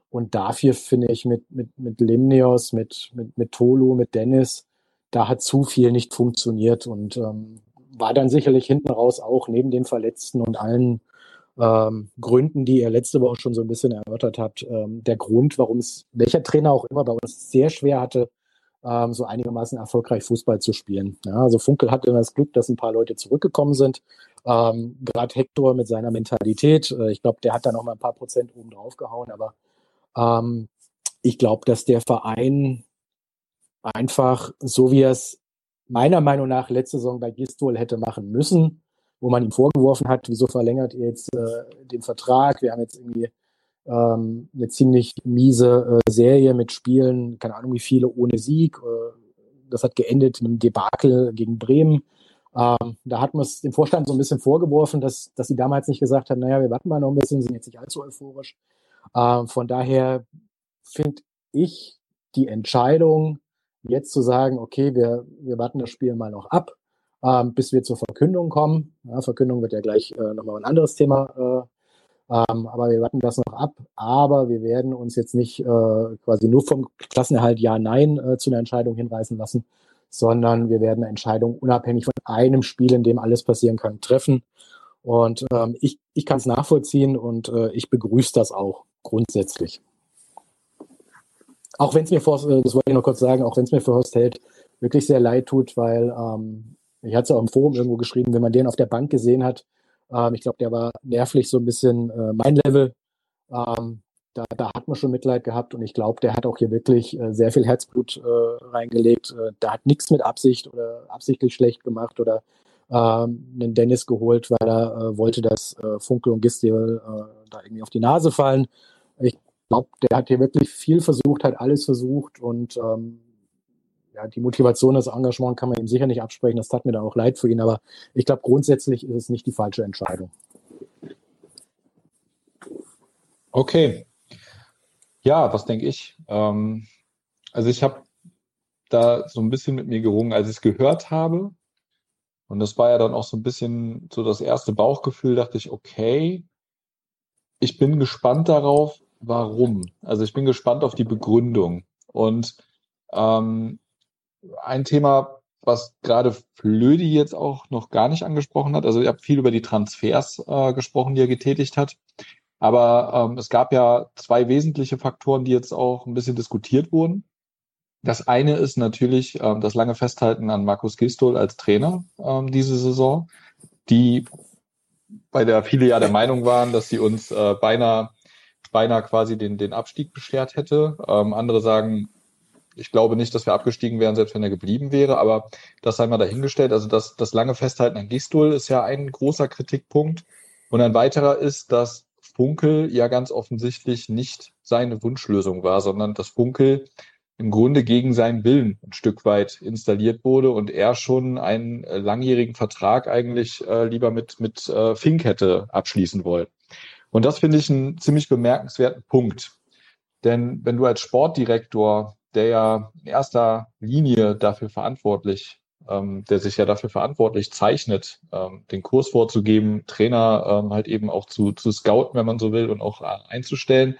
Und dafür finde ich mit, mit, mit Limnios, mit, mit, mit Tolu, mit Dennis, da hat zu viel nicht funktioniert und ähm, war dann sicherlich hinten raus auch neben den Verletzten und allen ähm, Gründen, die ihr letzte Woche schon so ein bisschen erörtert habt, ähm, der Grund, warum es welcher Trainer auch immer bei uns sehr schwer hatte, ähm, so einigermaßen erfolgreich Fußball zu spielen. Ja, also Funkel hatte das Glück, dass ein paar Leute zurückgekommen sind. Ähm, Gerade Hector mit seiner Mentalität, äh, ich glaube, der hat da noch mal ein paar Prozent oben drauf gehauen, aber ähm, ich glaube, dass der Verein einfach, so wie er es meiner Meinung nach letzte Saison bei Gistol hätte machen müssen, wo man ihm vorgeworfen hat, wieso verlängert ihr jetzt äh, den Vertrag? Wir haben jetzt irgendwie ähm, eine ziemlich miese äh, Serie mit Spielen, keine Ahnung wie viele, ohne Sieg. Äh, das hat geendet in einem Debakel gegen Bremen. Ähm, da hat man es dem Vorstand so ein bisschen vorgeworfen, dass, dass sie damals nicht gesagt haben, naja, wir warten mal noch ein bisschen, sind jetzt nicht allzu euphorisch. Ähm, von daher finde ich die Entscheidung, jetzt zu sagen, okay, wir, wir warten das Spiel mal noch ab, ähm, bis wir zur Verkündung kommen. Ja, Verkündung wird ja gleich äh, nochmal ein anderes Thema, äh, ähm, aber wir warten das noch ab. Aber wir werden uns jetzt nicht äh, quasi nur vom Klassenerhalt Ja-Nein äh, zu einer Entscheidung hinreißen lassen, sondern wir werden eine Entscheidung unabhängig von einem Spiel, in dem alles passieren kann, treffen. Und ähm, ich, ich kann es nachvollziehen und äh, ich begrüße das auch grundsätzlich. Auch wenn es mir vor, äh, das wollte ich noch kurz sagen, auch wenn es mir für Horst Held wirklich sehr leid tut, weil ähm, ich hatte es auch im Forum irgendwo geschrieben, wenn man den auf der Bank gesehen hat, ähm, ich glaube, der war nervlich so ein bisschen äh, mein Level. Ähm, da, da hat man schon Mitleid gehabt und ich glaube, der hat auch hier wirklich äh, sehr viel Herzblut äh, reingelegt. Äh, der hat nichts mit Absicht oder absichtlich schlecht gemacht oder ähm, einen Dennis geholt, weil er äh, wollte, dass äh, Funkel und Gistel äh, da irgendwie auf die Nase fallen. Ich glaube, der hat hier wirklich viel versucht, hat alles versucht und ähm, ja, die Motivation, das Engagement kann man ihm sicher nicht absprechen. Das tat mir dann auch leid für ihn, aber ich glaube, grundsätzlich ist es nicht die falsche Entscheidung. Okay. Ja, was denke ich? Ähm, also ich habe da so ein bisschen mit mir gerungen, als ich es gehört habe. Und das war ja dann auch so ein bisschen so das erste Bauchgefühl, dachte ich, okay, ich bin gespannt darauf, warum. Also ich bin gespannt auf die Begründung. Und ähm, ein Thema, was gerade Flödi jetzt auch noch gar nicht angesprochen hat, also ihr habt viel über die Transfers äh, gesprochen, die er getätigt hat. Aber ähm, es gab ja zwei wesentliche Faktoren, die jetzt auch ein bisschen diskutiert wurden. Das eine ist natürlich ähm, das lange Festhalten an Markus Gistol als Trainer ähm, diese Saison, die bei der viele ja der Meinung waren, dass sie uns äh, beinahe beinahe quasi den, den Abstieg beschert hätte. Ähm, andere sagen, ich glaube nicht, dass wir abgestiegen wären, selbst wenn er geblieben wäre, aber das sei mal dahingestellt. Also das, das lange Festhalten an Gistol ist ja ein großer Kritikpunkt. Und ein weiterer ist, dass Funkel ja ganz offensichtlich nicht seine Wunschlösung war, sondern dass Funkel im Grunde gegen seinen Willen ein Stück weit installiert wurde und er schon einen langjährigen Vertrag eigentlich äh, lieber mit, mit äh, Fink hätte abschließen wollen. Und das finde ich einen ziemlich bemerkenswerten Punkt. Denn wenn du als Sportdirektor, der ja in erster Linie dafür verantwortlich, ähm, der sich ja dafür verantwortlich zeichnet, ähm, den Kurs vorzugeben, Trainer ähm, halt eben auch zu, zu scouten, wenn man so will, und auch äh, einzustellen.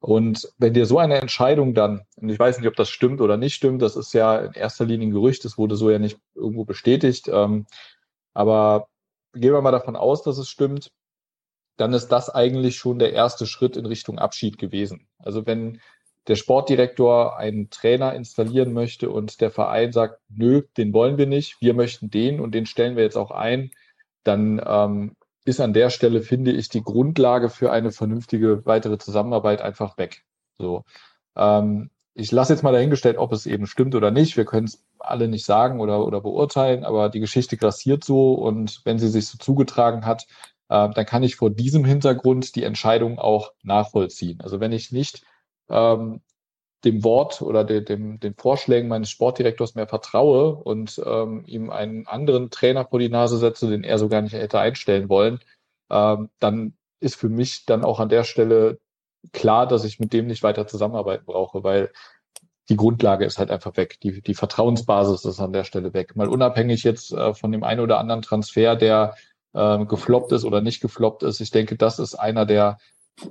Und wenn dir so eine Entscheidung dann, und ich weiß nicht, ob das stimmt oder nicht stimmt, das ist ja in erster Linie ein Gerücht, das wurde so ja nicht irgendwo bestätigt, ähm, aber gehen wir mal davon aus, dass es stimmt, dann ist das eigentlich schon der erste Schritt in Richtung Abschied gewesen. Also wenn der Sportdirektor einen Trainer installieren möchte und der Verein sagt, nö, den wollen wir nicht, wir möchten den und den stellen wir jetzt auch ein, dann ähm, ist an der Stelle, finde ich, die Grundlage für eine vernünftige weitere Zusammenarbeit einfach weg. So. Ähm, ich lasse jetzt mal dahingestellt, ob es eben stimmt oder nicht. Wir können es alle nicht sagen oder, oder beurteilen, aber die Geschichte grassiert so und wenn sie sich so zugetragen hat, äh, dann kann ich vor diesem Hintergrund die Entscheidung auch nachvollziehen. Also wenn ich nicht ähm, dem Wort oder de, dem, den Vorschlägen meines Sportdirektors mehr vertraue und ähm, ihm einen anderen Trainer vor die Nase setze, den er so gar nicht hätte einstellen wollen, ähm, dann ist für mich dann auch an der Stelle klar, dass ich mit dem nicht weiter zusammenarbeiten brauche, weil die Grundlage ist halt einfach weg. Die, die Vertrauensbasis ist an der Stelle weg. Mal unabhängig jetzt äh, von dem einen oder anderen Transfer, der äh, gefloppt ist oder nicht gefloppt ist. Ich denke, das ist einer der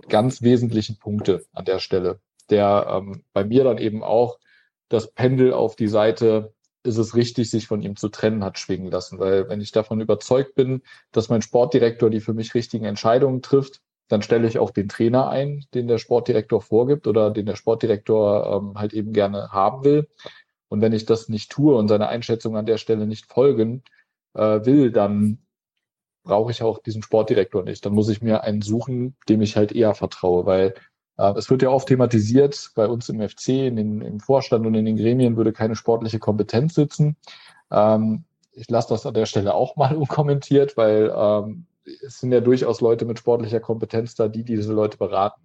ganz wesentlichen Punkte an der Stelle, der ähm, bei mir dann eben auch das Pendel auf die Seite, ist es richtig, sich von ihm zu trennen, hat schwingen lassen. Weil wenn ich davon überzeugt bin, dass mein Sportdirektor die für mich richtigen Entscheidungen trifft, dann stelle ich auch den Trainer ein, den der Sportdirektor vorgibt oder den der Sportdirektor ähm, halt eben gerne haben will. Und wenn ich das nicht tue und seine Einschätzung an der Stelle nicht folgen äh, will, dann brauche ich auch diesen Sportdirektor nicht. Dann muss ich mir einen suchen, dem ich halt eher vertraue, weil äh, es wird ja oft thematisiert, bei uns im FC, in den, im Vorstand und in den Gremien würde keine sportliche Kompetenz sitzen. Ähm, ich lasse das an der Stelle auch mal unkommentiert, weil ähm, es sind ja durchaus Leute mit sportlicher Kompetenz da, die diese Leute beraten.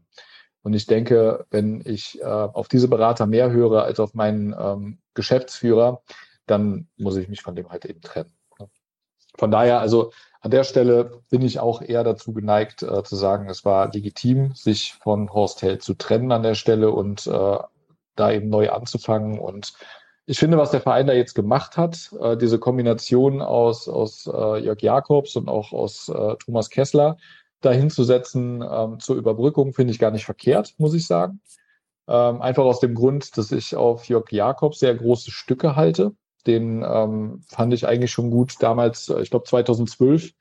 Und ich denke, wenn ich äh, auf diese Berater mehr höre als auf meinen ähm, Geschäftsführer, dann muss ich mich von dem halt eben trennen. Von daher, also an der Stelle bin ich auch eher dazu geneigt äh, zu sagen, es war legitim, sich von Horst Held zu trennen an der Stelle und äh, da eben neu anzufangen und ich finde, was der Verein da jetzt gemacht hat, äh, diese Kombination aus, aus äh, Jörg Jakobs und auch aus äh, Thomas Kessler dahinzusetzen ähm, zur Überbrückung, finde ich gar nicht verkehrt, muss ich sagen. Ähm, einfach aus dem Grund, dass ich auf Jörg Jakobs sehr große Stücke halte. Den ähm, fand ich eigentlich schon gut damals, äh, ich glaube 2012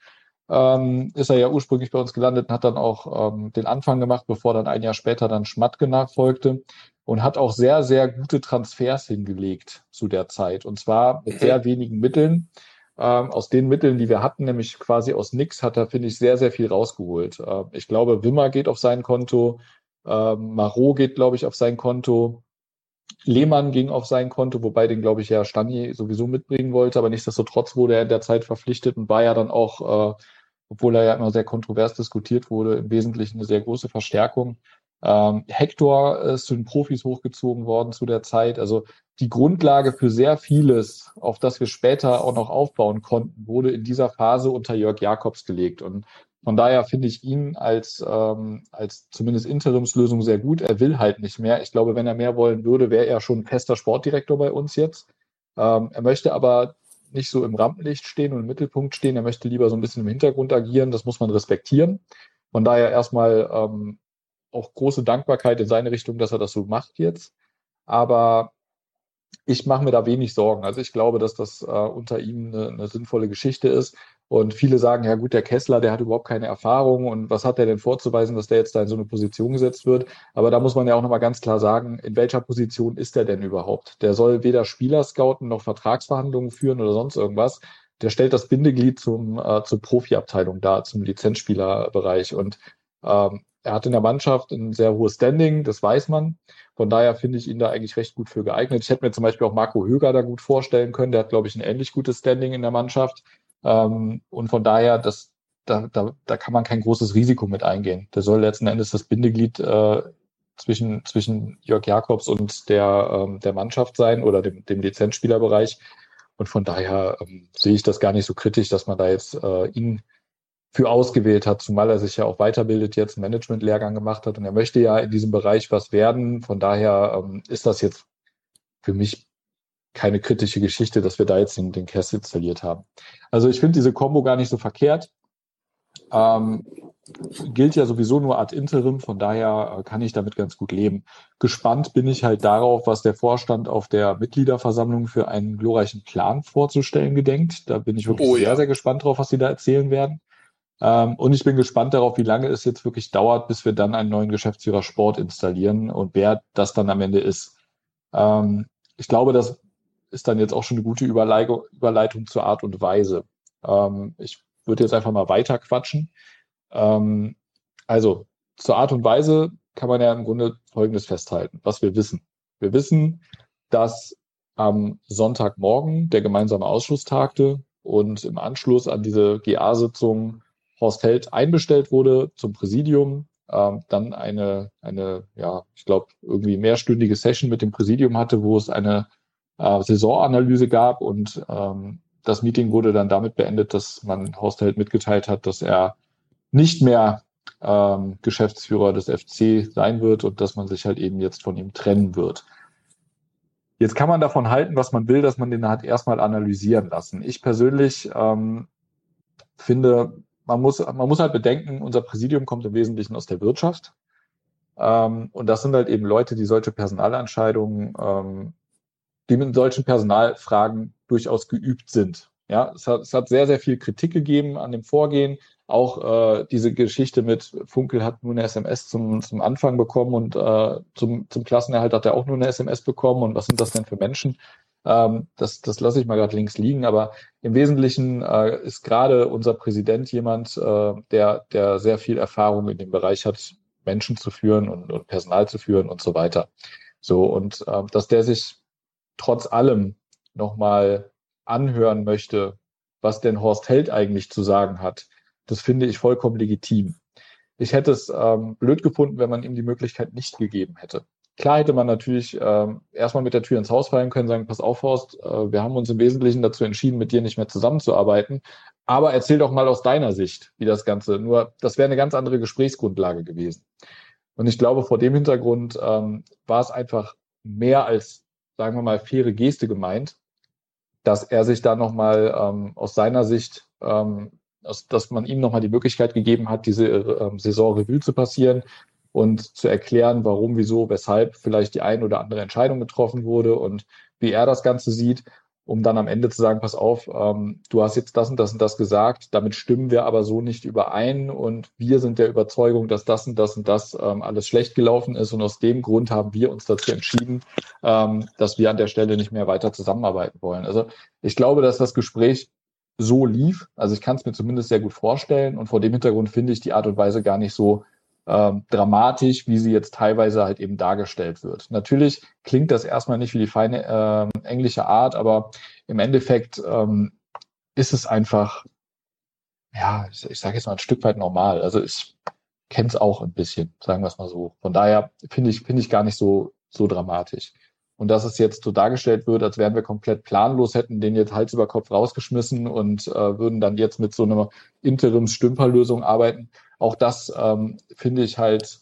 ähm, ist er ja ursprünglich bei uns gelandet und hat dann auch ähm, den Anfang gemacht, bevor dann ein Jahr später dann Schmatke nachfolgte und hat auch sehr, sehr gute Transfers hingelegt zu der Zeit. Und zwar mit sehr wenigen Mitteln. Ähm, aus den Mitteln, die wir hatten, nämlich quasi aus nix, hat er, finde ich, sehr, sehr viel rausgeholt. Äh, ich glaube, Wimmer geht auf sein Konto, äh, Marot geht, glaube ich, auf sein Konto. Lehmann ging auf sein Konto, wobei den, glaube ich, ja Stani sowieso mitbringen wollte, aber nichtsdestotrotz wurde er in der Zeit verpflichtet und war ja dann auch, äh, obwohl er ja immer sehr kontrovers diskutiert wurde, im Wesentlichen eine sehr große Verstärkung. Ähm, Hector ist zu den Profis hochgezogen worden zu der Zeit. Also die Grundlage für sehr vieles, auf das wir später auch noch aufbauen konnten, wurde in dieser Phase unter Jörg Jakobs gelegt. Und von daher finde ich ihn als, ähm, als zumindest Interimslösung sehr gut. Er will halt nicht mehr. Ich glaube, wenn er mehr wollen würde, wäre er schon fester Sportdirektor bei uns jetzt. Ähm, er möchte aber nicht so im Rampenlicht stehen und im Mittelpunkt stehen. Er möchte lieber so ein bisschen im Hintergrund agieren. Das muss man respektieren. Von daher erstmal ähm, auch große Dankbarkeit in seine Richtung, dass er das so macht jetzt. Aber ich mache mir da wenig Sorgen. Also ich glaube, dass das äh, unter ihm eine, eine, sinnvolle Geschichte ist. Und viele sagen, ja gut, der Kessler, der hat überhaupt keine Erfahrung und was hat er denn vorzuweisen, dass der jetzt da in so eine Position gesetzt wird? Aber da muss man ja auch nochmal ganz klar sagen, in welcher Position ist er denn überhaupt? Der soll weder Spieler scouten noch Vertragsverhandlungen führen oder sonst irgendwas. Der stellt das Bindeglied zum, äh, zur Profiabteilung da, zum Lizenzspielerbereich. Und ähm, er hat in der Mannschaft ein sehr hohes Standing, das weiß man. Von daher finde ich ihn da eigentlich recht gut für geeignet. Ich hätte mir zum Beispiel auch Marco Höger da gut vorstellen können. Der hat, glaube ich, ein ähnlich gutes Standing in der Mannschaft. Ähm, und von daher, das, da, da, da kann man kein großes Risiko mit eingehen. Der soll letzten Endes das Bindeglied äh, zwischen, zwischen Jörg Jakobs und der, ähm, der Mannschaft sein oder dem, dem Lizenzspielerbereich. Und von daher ähm, sehe ich das gar nicht so kritisch, dass man da jetzt äh, ihn für ausgewählt hat, zumal er sich ja auch weiterbildet, jetzt einen Management-Lehrgang gemacht hat und er möchte ja in diesem Bereich was werden. Von daher ähm, ist das jetzt für mich keine kritische Geschichte, dass wir da jetzt den, den Kessel installiert haben. Also ich finde diese Combo gar nicht so verkehrt. Ähm, gilt ja sowieso nur ad interim, von daher äh, kann ich damit ganz gut leben. Gespannt bin ich halt darauf, was der Vorstand auf der Mitgliederversammlung für einen glorreichen Plan vorzustellen gedenkt. Da bin ich wirklich oh, ja. sehr, sehr gespannt drauf, was sie da erzählen werden. Ähm, und ich bin gespannt darauf, wie lange es jetzt wirklich dauert, bis wir dann einen neuen Geschäftsführer Sport installieren und wer das dann am Ende ist. Ähm, ich glaube, das ist dann jetzt auch schon eine gute Überleitung, Überleitung zur Art und Weise. Ähm, ich würde jetzt einfach mal weiter quatschen. Ähm, also zur Art und Weise kann man ja im Grunde Folgendes festhalten, was wir wissen. Wir wissen, dass am Sonntagmorgen der gemeinsame Ausschuss tagte und im Anschluss an diese GA-Sitzung Horst Held einbestellt wurde zum Präsidium. ähm, dann eine, eine, ja, ich glaube, irgendwie mehrstündige Session mit dem Präsidium hatte, wo es eine äh, Saisonanalyse gab und ähm, das Meeting wurde dann damit beendet, dass man Horst Held mitgeteilt hat, dass er nicht mehr ähm, Geschäftsführer des FC sein wird und dass man sich halt eben jetzt von ihm trennen wird. Jetzt kann man davon halten, was man will, dass man den halt erstmal analysieren lassen. Ich persönlich ähm, finde, man muss, man muss halt bedenken, unser Präsidium kommt im Wesentlichen aus der Wirtschaft. Ähm, und das sind halt eben Leute, die solche Personalentscheidungen, ähm, die mit solchen Personalfragen durchaus geübt sind. Ja, es hat, es hat sehr, sehr viel Kritik gegeben an dem Vorgehen. Auch äh, diese Geschichte mit Funkel hat nur eine SMS zum, zum Anfang bekommen und äh, zum, zum Klassenerhalt hat er auch nur eine SMS bekommen. Und was sind das denn für Menschen? Ähm, das das lasse ich mal gerade links liegen. Aber im Wesentlichen äh, ist gerade unser Präsident jemand, äh, der, der sehr viel Erfahrung in dem Bereich hat, Menschen zu führen und, und Personal zu führen und so weiter. So, und äh, dass der sich trotz allem nochmal anhören möchte, was denn Horst Held eigentlich zu sagen hat, das finde ich vollkommen legitim. Ich hätte es ähm, blöd gefunden, wenn man ihm die Möglichkeit nicht gegeben hätte. Klar hätte man natürlich ähm, erstmal mit der Tür ins Haus fallen können, sagen, pass auf, Horst, äh, wir haben uns im Wesentlichen dazu entschieden, mit dir nicht mehr zusammenzuarbeiten. Aber erzähl doch mal aus deiner Sicht, wie das Ganze. Nur, das wäre eine ganz andere Gesprächsgrundlage gewesen. Und ich glaube, vor dem Hintergrund ähm, war es einfach mehr als, sagen wir mal, faire Geste gemeint, dass er sich da nochmal ähm, aus seiner Sicht ähm, dass, dass man ihm nochmal die Möglichkeit gegeben hat, diese ähm, Saison Revue zu passieren und zu erklären, warum, wieso, weshalb vielleicht die ein oder andere Entscheidung getroffen wurde und wie er das Ganze sieht, um dann am Ende zu sagen, pass auf, ähm, du hast jetzt das und das und das gesagt, damit stimmen wir aber so nicht überein und wir sind der Überzeugung, dass das und das und das ähm, alles schlecht gelaufen ist und aus dem Grund haben wir uns dazu entschieden, ähm, dass wir an der Stelle nicht mehr weiter zusammenarbeiten wollen. Also ich glaube, dass das Gespräch so lief. Also ich kann es mir zumindest sehr gut vorstellen. Und vor dem Hintergrund finde ich die Art und Weise gar nicht so ähm, dramatisch, wie sie jetzt teilweise halt eben dargestellt wird. Natürlich klingt das erstmal nicht wie die feine äh, englische Art, aber im Endeffekt ähm, ist es einfach, ja, ich, ich sage jetzt mal ein Stück weit normal. Also ich kenne es auch ein bisschen, sagen wir es mal so. Von daher finde ich, finde ich gar nicht so, so dramatisch. Und dass es jetzt so dargestellt wird, als wären wir komplett planlos, hätten den jetzt Hals über Kopf rausgeschmissen und äh, würden dann jetzt mit so einer Interims-Stümperlösung arbeiten. Auch das ähm, finde ich halt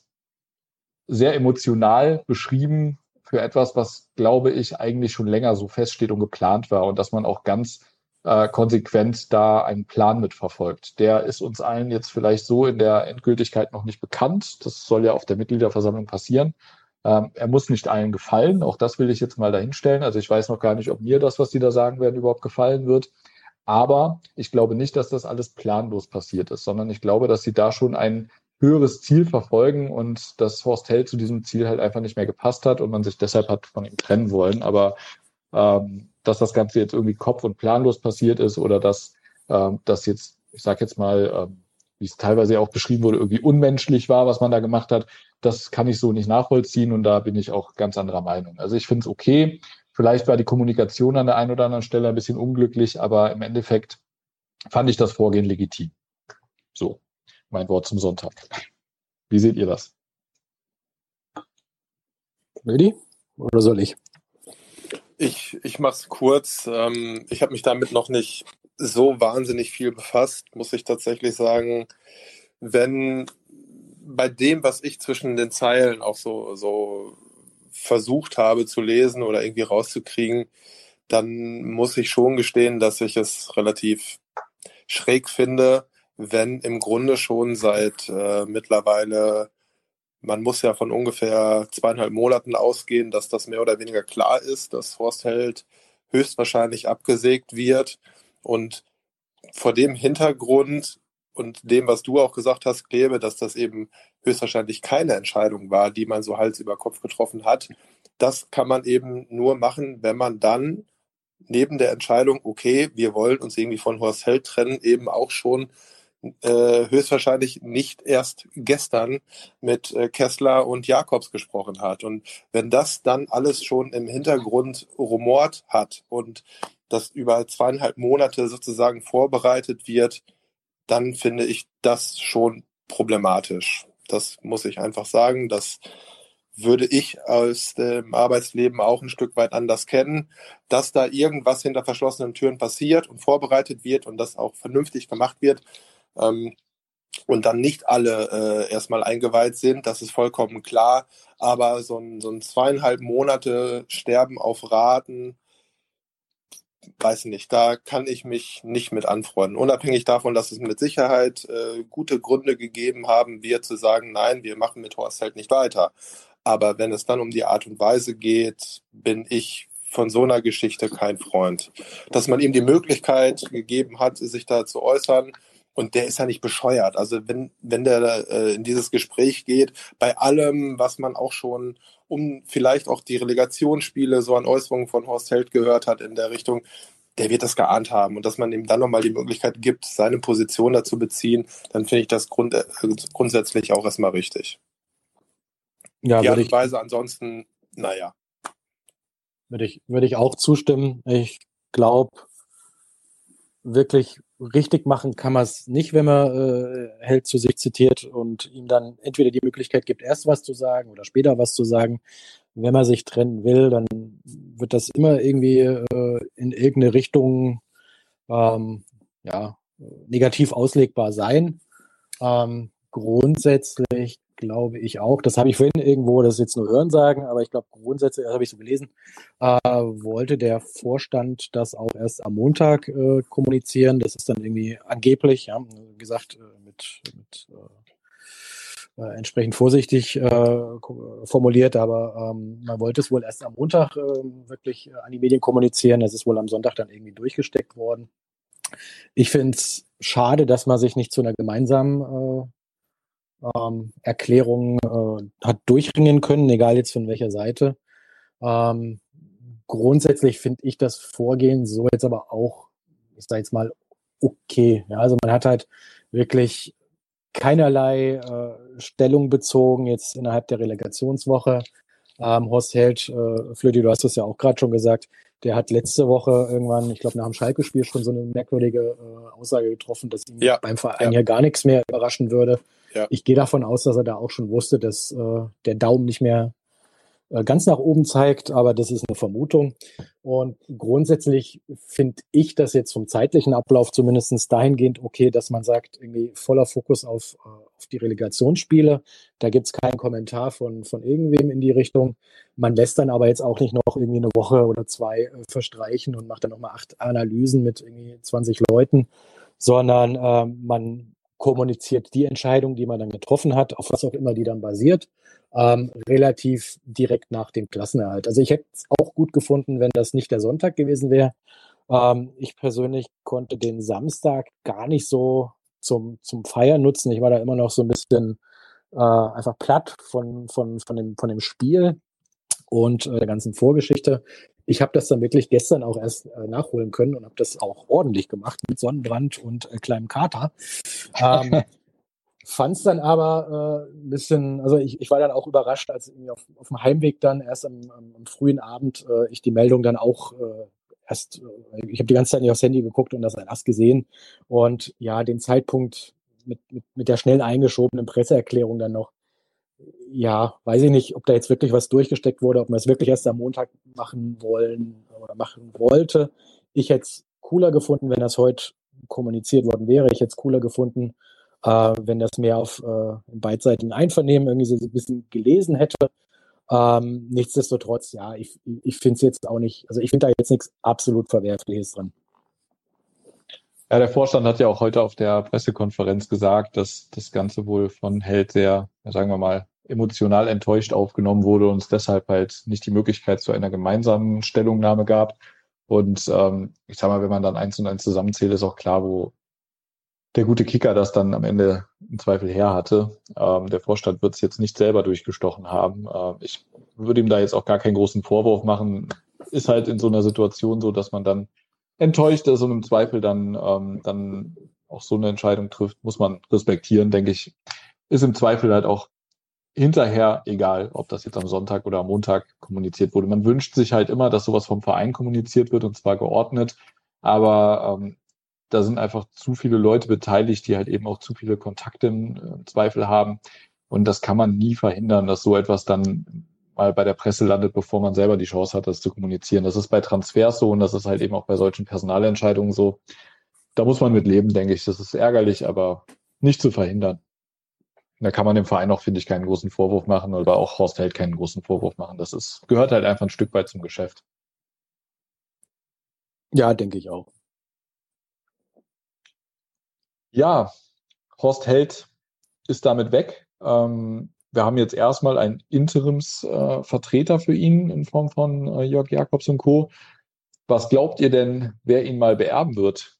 sehr emotional beschrieben für etwas, was, glaube ich, eigentlich schon länger so feststeht und geplant war und dass man auch ganz äh, konsequent da einen Plan mitverfolgt. Der ist uns allen jetzt vielleicht so in der Endgültigkeit noch nicht bekannt. Das soll ja auf der Mitgliederversammlung passieren. Ähm, er muss nicht allen gefallen. Auch das will ich jetzt mal dahinstellen. Also ich weiß noch gar nicht, ob mir das, was die da sagen werden, überhaupt gefallen wird. Aber ich glaube nicht, dass das alles planlos passiert ist, sondern ich glaube, dass sie da schon ein höheres Ziel verfolgen und dass Horst Held zu diesem Ziel halt einfach nicht mehr gepasst hat und man sich deshalb hat von ihm trennen wollen. Aber ähm, dass das Ganze jetzt irgendwie kopf- und planlos passiert ist oder dass ähm, das jetzt, ich sage jetzt mal, ähm, wie es teilweise auch beschrieben wurde, irgendwie unmenschlich war, was man da gemacht hat, das kann ich so nicht nachvollziehen und da bin ich auch ganz anderer Meinung. Also ich finde es okay. Vielleicht war die Kommunikation an der einen oder anderen Stelle ein bisschen unglücklich, aber im Endeffekt fand ich das Vorgehen legitim. So, mein Wort zum Sonntag. Wie seht ihr das? Ready? Oder soll ich? Ich, ich mache es kurz. Ähm, ich habe mich damit noch nicht so wahnsinnig viel befasst, muss ich tatsächlich sagen. Wenn bei dem, was ich zwischen den Zeilen auch so, so versucht habe zu lesen oder irgendwie rauszukriegen, dann muss ich schon gestehen, dass ich es relativ schräg finde, wenn im Grunde schon seit äh, mittlerweile, man muss ja von ungefähr zweieinhalb Monaten ausgehen, dass das mehr oder weniger klar ist, dass Forstheld höchstwahrscheinlich abgesägt wird. Und vor dem Hintergrund und dem, was du auch gesagt hast, Klebe, dass das eben höchstwahrscheinlich keine Entscheidung war, die man so Hals über Kopf getroffen hat. Das kann man eben nur machen, wenn man dann neben der Entscheidung, okay, wir wollen uns irgendwie von Horst Held trennen, eben auch schon äh, höchstwahrscheinlich nicht erst gestern mit äh, Kessler und Jakobs gesprochen hat. Und wenn das dann alles schon im Hintergrund rumort hat und das über zweieinhalb Monate sozusagen vorbereitet wird, dann finde ich das schon problematisch. Das muss ich einfach sagen. Das würde ich aus dem Arbeitsleben auch ein Stück weit anders kennen, dass da irgendwas hinter verschlossenen Türen passiert und vorbereitet wird und das auch vernünftig gemacht wird. Ähm, und dann nicht alle äh, erstmal eingeweiht sind, das ist vollkommen klar. Aber so ein, so ein zweieinhalb Monate Sterben auf Raten, weiß nicht, da kann ich mich nicht mit anfreunden. Unabhängig davon, dass es mit Sicherheit äh, gute Gründe gegeben haben, wir zu sagen, nein, wir machen mit Horst halt nicht weiter. Aber wenn es dann um die Art und Weise geht, bin ich von so einer Geschichte kein Freund. Dass man ihm die Möglichkeit gegeben hat, sich da zu äußern, und der ist ja nicht bescheuert. Also wenn, wenn der äh, in dieses Gespräch geht, bei allem, was man auch schon um vielleicht auch die Relegationsspiele so an Äußerungen von Horst Held gehört hat in der Richtung, der wird das geahnt haben. Und dass man ihm dann nochmal die Möglichkeit gibt, seine Position dazu beziehen, dann finde ich das grund, äh, grundsätzlich auch erstmal richtig. Ja, die Art und Weise ansonsten, naja. Würde ich, würde ich auch zustimmen. Ich glaube, wirklich richtig machen kann man es nicht, wenn man äh, Held zu sich zitiert und ihm dann entweder die Möglichkeit gibt, erst was zu sagen oder später was zu sagen. Wenn man sich trennen will, dann wird das immer irgendwie äh, in irgendeine Richtung ähm, ja, negativ auslegbar sein. Ähm, grundsätzlich glaube ich auch, das habe ich vorhin irgendwo, das ist jetzt nur Hören sagen, aber ich glaube grundsätzlich, das habe ich so gelesen, äh, wollte der Vorstand das auch erst am Montag äh, kommunizieren. Das ist dann irgendwie angeblich, ja, gesagt, äh, mit, mit äh, äh, entsprechend vorsichtig äh, formuliert, aber ähm, man wollte es wohl erst am Montag äh, wirklich an die Medien kommunizieren. Das ist wohl am Sonntag dann irgendwie durchgesteckt worden. Ich finde es schade, dass man sich nicht zu einer gemeinsamen ähm, Erklärungen äh, hat durchringen können, egal jetzt von welcher Seite. Ähm, grundsätzlich finde ich das Vorgehen so jetzt aber auch, ich sage jetzt mal, okay. Ja, also man hat halt wirklich keinerlei äh, Stellung bezogen jetzt innerhalb der Relegationswoche. Ähm, Horst Held, äh, Flöti, du hast es ja auch gerade schon gesagt, der hat letzte Woche irgendwann, ich glaube nach dem Schalke-Spiel schon so eine merkwürdige äh, Aussage getroffen, dass ihn ja, beim Verein ja. ja gar nichts mehr überraschen würde. Ja. Ich gehe davon aus, dass er da auch schon wusste, dass äh, der Daumen nicht mehr äh, ganz nach oben zeigt, aber das ist eine Vermutung. Und grundsätzlich finde ich das jetzt vom zeitlichen Ablauf zumindestens dahingehend okay, dass man sagt, irgendwie voller Fokus auf, äh, auf die Relegationsspiele. Da gibt's keinen Kommentar von, von irgendwem in die Richtung. Man lässt dann aber jetzt auch nicht noch irgendwie eine Woche oder zwei äh, verstreichen und macht dann nochmal acht Analysen mit irgendwie 20 Leuten, sondern äh, man kommuniziert die Entscheidung, die man dann getroffen hat, auf was auch immer die dann basiert, ähm, relativ direkt nach dem Klassenerhalt. Also ich hätte es auch gut gefunden, wenn das nicht der Sonntag gewesen wäre. Ähm, ich persönlich konnte den Samstag gar nicht so zum, zum Feiern nutzen. Ich war da immer noch so ein bisschen äh, einfach platt von, von, von, dem, von dem Spiel und äh, der ganzen Vorgeschichte. Ich habe das dann wirklich gestern auch erst äh, nachholen können und habe das auch ordentlich gemacht mit Sonnenbrand und äh, kleinem Kater. Ähm, Fand es dann aber äh, ein bisschen, also ich, ich war dann auch überrascht, als irgendwie auf, auf dem Heimweg dann erst am, am, am frühen Abend äh, ich die Meldung dann auch äh, erst, äh, ich habe die ganze Zeit nicht aufs Handy geguckt und das erst gesehen. Und ja, den Zeitpunkt mit, mit, mit der schnell eingeschobenen Presseerklärung dann noch ja, weiß ich nicht, ob da jetzt wirklich was durchgesteckt wurde, ob man es wirklich erst am Montag machen wollen oder machen wollte. Ich hätte es cooler gefunden, wenn das heute kommuniziert worden wäre. Ich hätte es cooler gefunden, äh, wenn das mehr auf äh, beidseitigen Einvernehmen irgendwie so ein bisschen gelesen hätte. Ähm, nichtsdestotrotz, ja, ich, ich finde es jetzt auch nicht, also ich finde da jetzt nichts absolut Verwerfliches dran. Ja, der Vorstand hat ja auch heute auf der Pressekonferenz gesagt, dass das Ganze wohl von Held sehr, sagen wir mal, emotional enttäuscht aufgenommen wurde und es deshalb halt nicht die Möglichkeit zu einer gemeinsamen Stellungnahme gab. Und ähm, ich sag mal, wenn man dann eins und eins zusammenzählt, ist auch klar, wo der gute Kicker das dann am Ende im Zweifel her hatte. Ähm, der Vorstand wird es jetzt nicht selber durchgestochen haben. Äh, ich würde ihm da jetzt auch gar keinen großen Vorwurf machen. Ist halt in so einer Situation so, dass man dann enttäuscht ist und im Zweifel dann, ähm, dann auch so eine Entscheidung trifft, muss man respektieren, denke ich. Ist im Zweifel halt auch hinterher egal, ob das jetzt am Sonntag oder am Montag kommuniziert wurde. Man wünscht sich halt immer, dass sowas vom Verein kommuniziert wird und zwar geordnet. Aber ähm, da sind einfach zu viele Leute beteiligt, die halt eben auch zu viele Kontakte im, äh, Zweifel haben. Und das kann man nie verhindern, dass so etwas dann mal bei der Presse landet, bevor man selber die Chance hat, das zu kommunizieren. Das ist bei Transfers so und das ist halt eben auch bei solchen Personalentscheidungen so. Da muss man mit leben, denke ich. Das ist ärgerlich, aber nicht zu verhindern. Da kann man dem Verein auch, finde ich, keinen großen Vorwurf machen oder auch Horst Held keinen großen Vorwurf machen. Das ist, gehört halt einfach ein Stück weit zum Geschäft. Ja, denke ich auch. Ja, Horst Held ist damit weg. Ähm, wir haben jetzt erstmal einen Interimsvertreter äh, für ihn in Form von äh, Jörg Jakobs und Co. Was glaubt ihr denn, wer ihn mal beerben wird?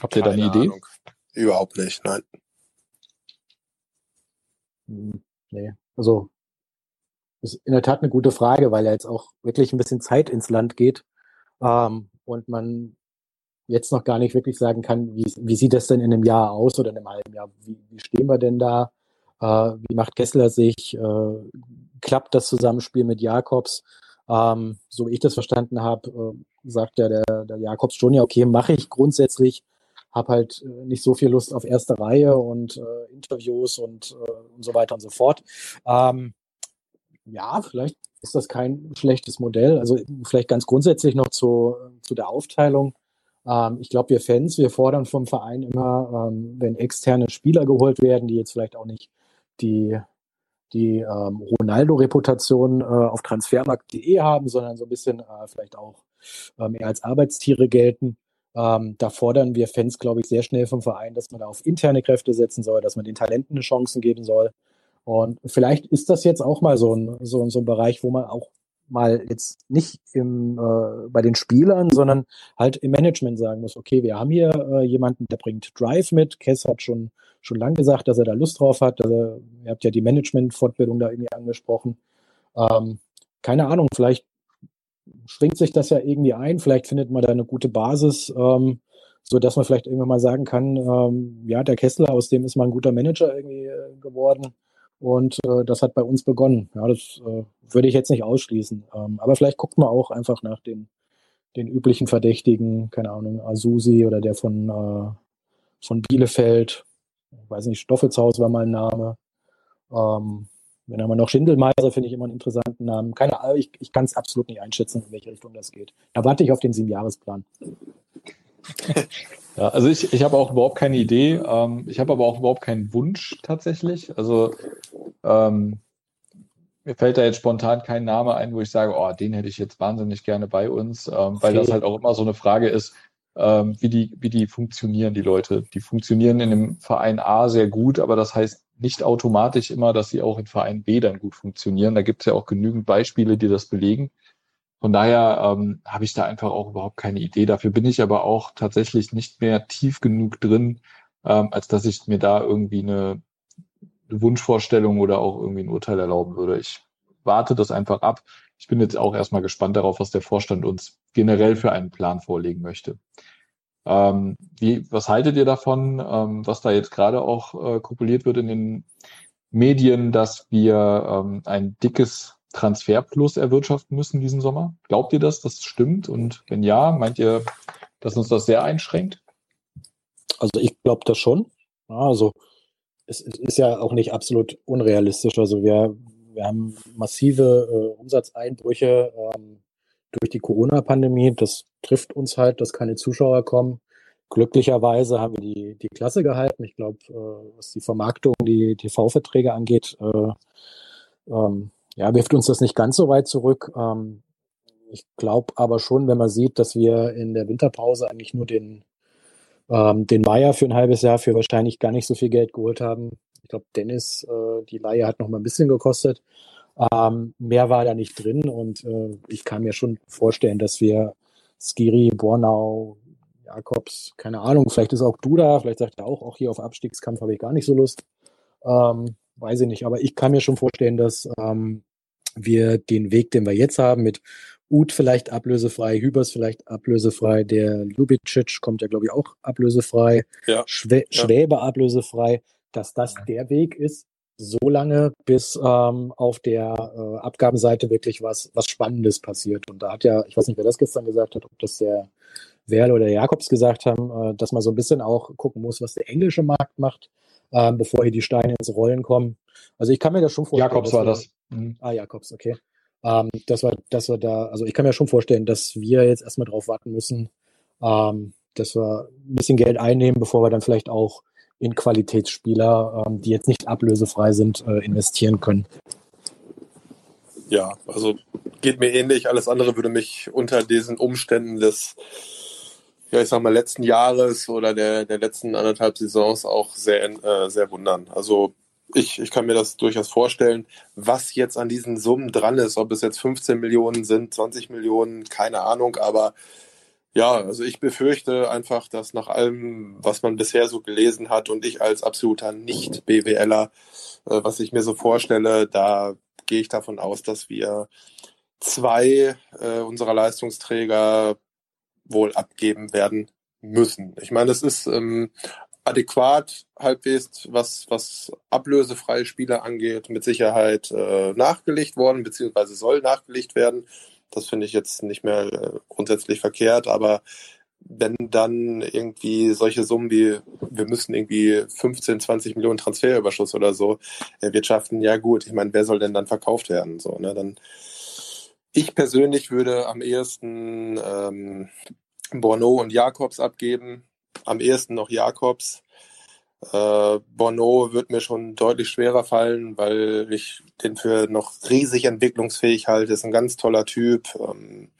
Habt ihr Keine da eine Idee? Ahnung. Überhaupt nicht, nein. Hm, nee, also ist in der Tat eine gute Frage, weil er jetzt auch wirklich ein bisschen Zeit ins Land geht ähm, und man jetzt noch gar nicht wirklich sagen kann, wie, wie sieht das denn in einem Jahr aus oder in einem halben Jahr? Wie, wie stehen wir denn da? Äh, wie macht Kessler sich? Äh, klappt das Zusammenspiel mit Jakobs? Ähm, so wie ich das verstanden habe, äh, sagt ja der, der Jakobs schon, ja, okay, mache ich grundsätzlich, habe halt äh, nicht so viel Lust auf erste Reihe und äh, Interviews und, äh, und so weiter und so fort. Ähm, ja, vielleicht ist das kein schlechtes Modell. Also vielleicht ganz grundsätzlich noch zu, zu der Aufteilung. Ähm, ich glaube, wir Fans, wir fordern vom Verein immer, ähm, wenn externe Spieler geholt werden, die jetzt vielleicht auch nicht die, die ähm, Ronaldo-Reputation äh, auf transfermarkt.de haben, sondern so ein bisschen äh, vielleicht auch ähm, eher als Arbeitstiere gelten. Ähm, da fordern wir Fans, glaube ich, sehr schnell vom Verein, dass man da auf interne Kräfte setzen soll, dass man den Talenten eine Chancen geben soll. Und vielleicht ist das jetzt auch mal so ein, so, so ein Bereich, wo man auch mal jetzt nicht im, äh, bei den Spielern, sondern halt im Management sagen muss, okay, wir haben hier äh, jemanden, der bringt Drive mit. Kess hat schon, schon lange gesagt, dass er da Lust drauf hat. Also, ihr habt ja die Management-Fortbildung da irgendwie angesprochen. Ähm, keine Ahnung, vielleicht schwingt sich das ja irgendwie ein, vielleicht findet man da eine gute Basis, ähm, so dass man vielleicht irgendwann mal sagen kann, ähm, ja, der Kessler, aus dem ist mal ein guter Manager irgendwie äh, geworden. Und äh, das hat bei uns begonnen. Ja, das äh, würde ich jetzt nicht ausschließen. Ähm, aber vielleicht guckt man auch einfach nach den, den üblichen Verdächtigen, keine Ahnung, Asusi oder der von, äh, von Bielefeld. Ich weiß nicht, Stoffelshaus war mal ein Name. Ähm, wenn haben wir noch Schindelmeiser, finde ich immer einen interessanten Namen. Keine Ahnung, ich, ich kann es absolut nicht einschätzen, in welche Richtung das geht. Da warte ich auf den Siebenjahresplan. Ja, also ich, ich habe auch überhaupt keine Idee. Ähm, ich habe aber auch überhaupt keinen Wunsch tatsächlich. Also ähm, mir fällt da jetzt spontan kein Name ein, wo ich sage, oh, den hätte ich jetzt wahnsinnig gerne bei uns, ähm, weil das halt auch immer so eine Frage ist, ähm, wie, die, wie die funktionieren, die Leute. Die funktionieren in dem Verein A sehr gut, aber das heißt nicht automatisch immer, dass sie auch in Verein B dann gut funktionieren. Da gibt es ja auch genügend Beispiele, die das belegen. Von daher ähm, habe ich da einfach auch überhaupt keine Idee. Dafür bin ich aber auch tatsächlich nicht mehr tief genug drin, ähm, als dass ich mir da irgendwie eine, eine Wunschvorstellung oder auch irgendwie ein Urteil erlauben würde. Ich warte das einfach ab. Ich bin jetzt auch erstmal gespannt darauf, was der Vorstand uns generell für einen Plan vorlegen möchte. Ähm, wie, was haltet ihr davon, ähm, was da jetzt gerade auch äh, kopuliert wird in den Medien, dass wir ähm, ein dickes Transferplus erwirtschaften müssen diesen Sommer? Glaubt ihr das, das stimmt? Und wenn ja, meint ihr, dass uns das sehr einschränkt? Also ich glaube das schon. Also es, es, ist ja auch nicht absolut unrealistisch. Also wir, wir haben massive äh, Umsatzeinbrüche ähm, durch die Corona-Pandemie. Das trifft uns halt, dass keine Zuschauer kommen. Glücklicherweise haben wir die, die Klasse gehalten. Ich glaube, äh, was die Vermarktung, die TV-Verträge angeht, äh, ähm, ja, wirft uns das nicht ganz so weit zurück. Ähm, ich glaube aber schon, wenn man sieht, dass wir in der Winterpause eigentlich nur den, ähm, den Meier für ein halbes Jahr für wahrscheinlich gar nicht so viel Geld geholt haben. Ich glaube, Dennis, äh, die Leihe hat noch mal ein bisschen gekostet. Ähm, mehr war da nicht drin und äh, ich kann mir schon vorstellen, dass wir Skiri, Bornau, Jakobs, keine Ahnung, vielleicht ist auch Duda, vielleicht sagt er auch, auch hier auf Abstiegskampf habe ich gar nicht so Lust. Ähm, weiß ich nicht, aber ich kann mir schon vorstellen, dass ähm, wir den Weg, den wir jetzt haben, mit Uth vielleicht ablösefrei, Hübers vielleicht ablösefrei, der Ljubicic kommt ja, glaube ich, auch ablösefrei, ja. Schwä ja. Schwäbe ablösefrei, dass das der Weg ist, so lange, bis ähm, auf der äh, Abgabenseite wirklich was, was Spannendes passiert. Und da hat ja, ich weiß nicht, wer das gestern gesagt hat, ob das der Werl oder Jakobs gesagt haben, äh, dass man so ein bisschen auch gucken muss, was der englische Markt macht. ähm, bevor hier die Steine ins Rollen kommen. Also ich kann mir das schon vorstellen. Jakobs war wir, das. Mhm. Ah, Jakobs, okay. Ähm, dass, wir, dass wir da, also ich kann mir schon vorstellen, dass wir jetzt erstmal drauf warten müssen, ähm, dass wir ein bisschen Geld einnehmen, bevor wir dann vielleicht auch in Qualitätsspieler, ähm, die jetzt nicht ablösefrei sind, äh, investieren können. Ja, also geht mir ähnlich. Alles andere würde mich unter diesen Umständen des, ja, ich sag mal, letzten Jahres oder der, der letzten anderthalb Saisons auch sehr, äh, sehr wundern. Also ich, ich kann mir das durchaus vorstellen, was jetzt an diesen Summen dran ist, ob es jetzt 15 Millionen sind, 20 Millionen, keine Ahnung, aber ja, also ich befürchte einfach, dass nach allem, was man bisher so gelesen hat und ich als absoluter Nicht-BWLer, äh, was ich mir so vorstelle, da gehe ich davon aus, dass wir zwei äh, unserer Leistungsträger wohl abgeben werden müssen. Ich meine, es ist ähm, adäquat halbwegs, was, was ablösefreie Spieler angeht, mit Sicherheit äh, nachgelegt worden, beziehungsweise soll nachgelegt werden. Das finde ich jetzt nicht mehr äh, grundsätzlich verkehrt, aber wenn dann irgendwie solche Summen wie, wir müssen irgendwie 15, 20 Millionen Transferüberschuss oder so erwirtschaften, ja gut, ich meine, wer soll denn dann verkauft werden? So, ne? Dann ich persönlich würde am ehesten ähm, Borneau und Jakobs abgeben. Am ehesten noch Jakobs. Äh, Bono wird mir schon deutlich schwerer fallen, weil ich den für noch riesig entwicklungsfähig halte. Ist ein ganz toller Typ. Ähm,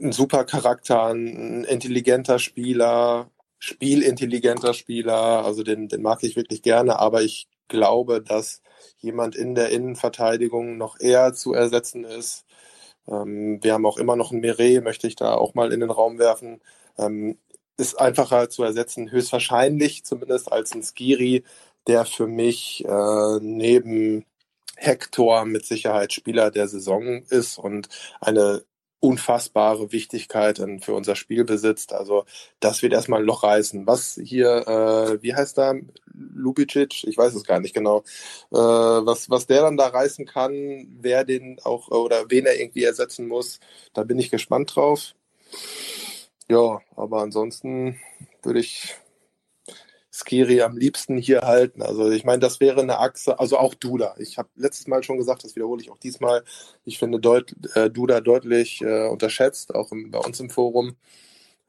ein super Charakter, ein intelligenter Spieler, spielintelligenter Spieler. Also den, den mag ich wirklich gerne, aber ich glaube, dass jemand in der Innenverteidigung noch eher zu ersetzen ist. Ähm, wir haben auch immer noch einen Meret, möchte ich da auch mal in den Raum werfen. Ähm, ist einfacher zu ersetzen, höchstwahrscheinlich zumindest als ein Skiri, der für mich äh, neben Hector mit Sicherheit Spieler der Saison ist und eine unfassbare Wichtigkeit für unser Spiel besitzt. Also das wird erstmal ein Loch reißen. Was hier, äh, wie heißt da, Lubicic? Ich weiß es gar nicht genau. Äh, was, was der dann da reißen kann, wer den auch oder wen er irgendwie ersetzen muss, da bin ich gespannt drauf. Ja, aber ansonsten würde ich Skiri am liebsten hier halten. Also ich meine, das wäre eine Achse, also auch Duda. Ich habe letztes Mal schon gesagt, das wiederhole ich auch diesmal. Ich finde deut, äh, Duda deutlich äh, unterschätzt, auch im, bei uns im Forum.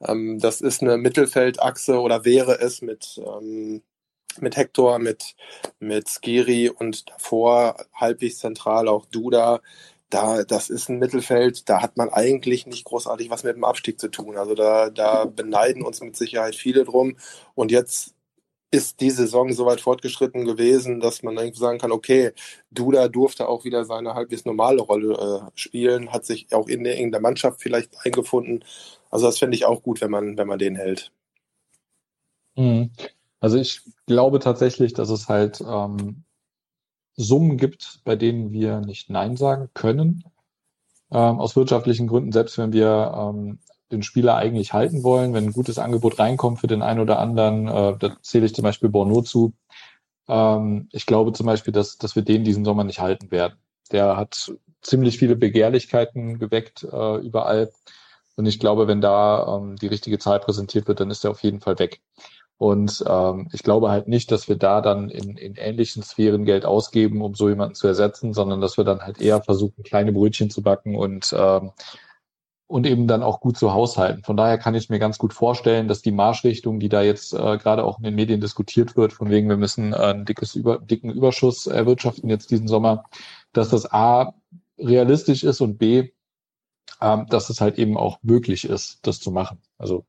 Ähm, das ist eine Mittelfeldachse oder wäre es mit, ähm, mit Hector, mit, mit Skiri und davor halbwegs zentral auch Duda da, das ist ein Mittelfeld, da hat man eigentlich nicht großartig was mit dem Abstieg zu tun. Also da, da beneiden uns mit Sicherheit viele drum. Und jetzt ist die Saison so weit fortgeschritten gewesen, dass man irgendwie sagen kann, okay, Duda durfte auch wieder seine halbwegs normale Rolle äh, spielen, hat sich auch in der, in der Mannschaft vielleicht eingefunden. Also das fände ich auch gut, wenn man, wenn man den hält. Mhm. Also ich glaube tatsächlich, dass es halt ähm, Summen gibt, bei denen wir nicht Nein sagen können, ähm, aus wirtschaftlichen Gründen, selbst wenn wir ähm, den Spieler eigentlich halten wollen, wenn ein gutes Angebot reinkommt für den einen oder anderen, äh, da zähle ich zum Beispiel Borno zu. Ähm, ich glaube zum Beispiel, dass, dass wir den diesen Sommer nicht halten werden. Der hat ziemlich viele Begehrlichkeiten geweckt äh, überall. Und ich glaube, wenn da ähm, die richtige Zahl präsentiert wird, dann ist er auf jeden Fall weg. Und ähm, ich glaube halt nicht, dass wir da dann in, in ähnlichen Sphären Geld ausgeben, um so jemanden zu ersetzen, sondern dass wir dann halt eher versuchen, kleine Brötchen zu backen und ähm, und eben dann auch gut zu haushalten. Von daher kann ich mir ganz gut vorstellen, dass die Marschrichtung, die da jetzt äh, gerade auch in den Medien diskutiert wird, von wegen wir müssen äh, ein dickes Über, dicken Überschuss erwirtschaften jetzt diesen Sommer, dass das A realistisch ist und B, ähm, dass es halt eben auch möglich ist, das zu machen. Also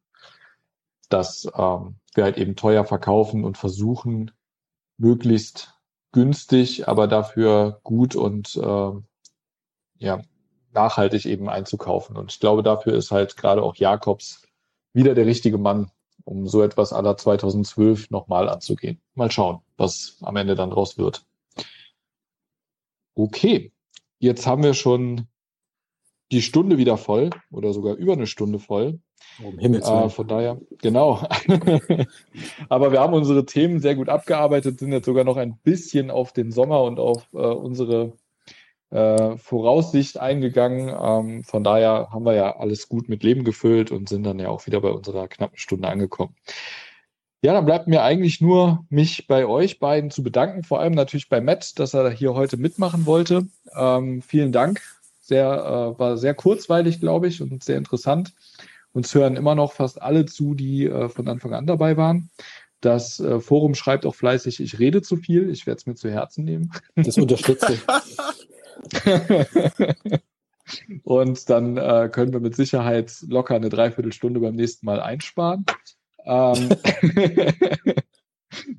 dass ähm, wir halt eben teuer verkaufen und versuchen, möglichst günstig, aber dafür gut und äh, ja, nachhaltig eben einzukaufen. Und ich glaube, dafür ist halt gerade auch Jakobs wieder der richtige Mann, um so etwas aller 2012 nochmal anzugehen. Mal schauen, was am Ende dann draus wird. Okay, jetzt haben wir schon die Stunde wieder voll oder sogar über eine Stunde voll. Um Himmels Willen. Äh, von daher, genau. Aber wir haben unsere Themen sehr gut abgearbeitet, sind jetzt sogar noch ein bisschen auf den Sommer und auf äh, unsere äh, Voraussicht eingegangen. Ähm, von daher haben wir ja alles gut mit Leben gefüllt und sind dann ja auch wieder bei unserer knappen Stunde angekommen. Ja, dann bleibt mir eigentlich nur, mich bei euch beiden zu bedanken, vor allem natürlich bei Matt, dass er hier heute mitmachen wollte. Ähm, vielen Dank. Sehr, äh, war sehr kurzweilig, glaube ich, und sehr interessant. Uns hören immer noch fast alle zu, die äh, von Anfang an dabei waren. Das äh, Forum schreibt auch fleißig, ich rede zu viel. Ich werde es mir zu Herzen nehmen. Das unterstütze ich. Und dann äh, können wir mit Sicherheit locker eine Dreiviertelstunde beim nächsten Mal einsparen. Ähm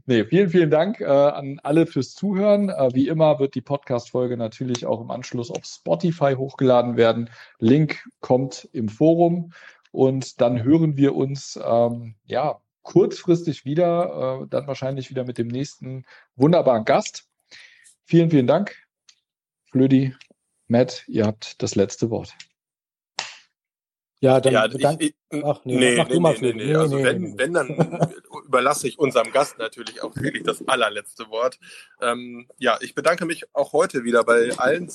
nee, vielen, vielen Dank äh, an alle fürs Zuhören. Äh, wie immer wird die Podcast-Folge natürlich auch im Anschluss auf Spotify hochgeladen werden. Link kommt im Forum. Und dann hören wir uns ähm, ja kurzfristig wieder, äh, dann wahrscheinlich wieder mit dem nächsten wunderbaren Gast. Vielen, vielen Dank. Flödi, Matt, ihr habt das letzte Wort. Ja, dann ja, bedank ich, ich, Ach, nee, nee, mach nee, du mal nee, nee, nee. Also wenn, wenn, dann überlasse ich unserem Gast natürlich auch wirklich das allerletzte Wort. Ähm, ja, ich bedanke mich auch heute wieder bei allen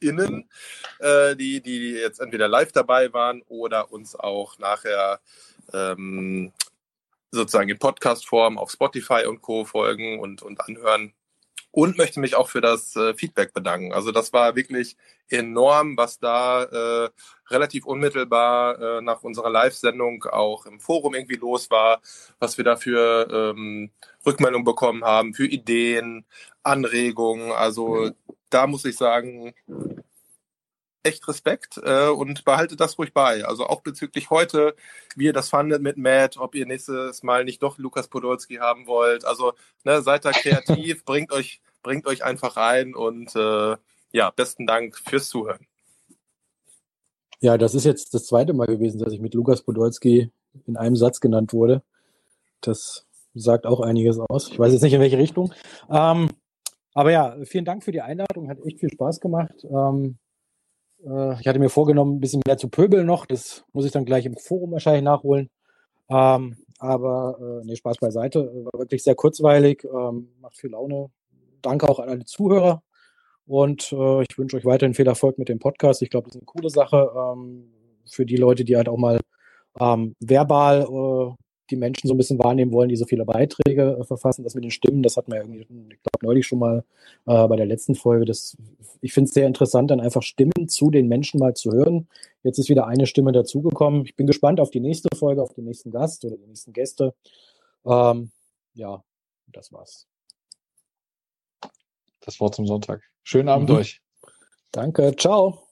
ZuhörerInnen, äh, die, die jetzt entweder live dabei waren oder uns auch nachher ähm, sozusagen in Podcast-Form auf Spotify und Co. folgen und, und anhören und möchte mich auch für das äh, Feedback bedanken. Also das war wirklich enorm, was da äh, relativ unmittelbar äh, nach unserer Live-Sendung auch im Forum irgendwie los war, was wir da für ähm, Rückmeldungen bekommen haben, für Ideen, Anregungen. Also da muss ich sagen, echt Respekt äh, und behaltet das ruhig bei. Also auch bezüglich heute, wie ihr das fandet mit Matt, ob ihr nächstes Mal nicht doch Lukas Podolski haben wollt. Also ne, seid da kreativ, bringt euch, bringt euch einfach rein und äh, ja, besten Dank fürs Zuhören. Ja, das ist jetzt das zweite Mal gewesen, dass ich mit Lukas Podolski in einem Satz genannt wurde. Das sagt auch einiges aus. Ich weiß jetzt nicht in welche Richtung. Ähm, aber ja, vielen Dank für die Einladung. Hat echt viel Spaß gemacht. Ähm, äh, ich hatte mir vorgenommen, ein bisschen mehr zu pöbeln noch. Das muss ich dann gleich im Forum wahrscheinlich nachholen. Ähm, aber äh, nee, Spaß beiseite. War wirklich sehr kurzweilig, ähm, macht viel Laune. Danke auch an alle Zuhörer. Und äh, ich wünsche euch weiterhin viel Erfolg mit dem Podcast. Ich glaube, das ist eine coole Sache ähm, für die Leute, die halt auch mal ähm, verbal äh, die Menschen so ein bisschen wahrnehmen wollen, die so viele Beiträge äh, verfassen. Das mit den Stimmen, das hat man ja irgendwie, ich glaube, neulich schon mal äh, bei der letzten Folge. Das, ich finde es sehr interessant, dann einfach Stimmen zu den Menschen mal zu hören. Jetzt ist wieder eine Stimme dazugekommen. Ich bin gespannt auf die nächste Folge, auf den nächsten Gast oder die nächsten Gäste. Ähm, ja, das war's. Das Wort zum Sonntag. Schönen Abend mhm. euch. Danke, ciao.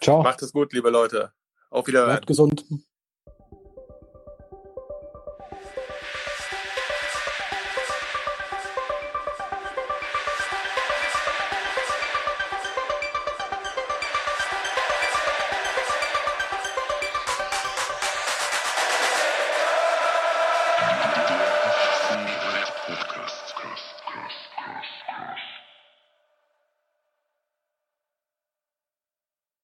Ciao. Macht es gut, liebe Leute. Auf Wiedersehen. Bleibt gesund.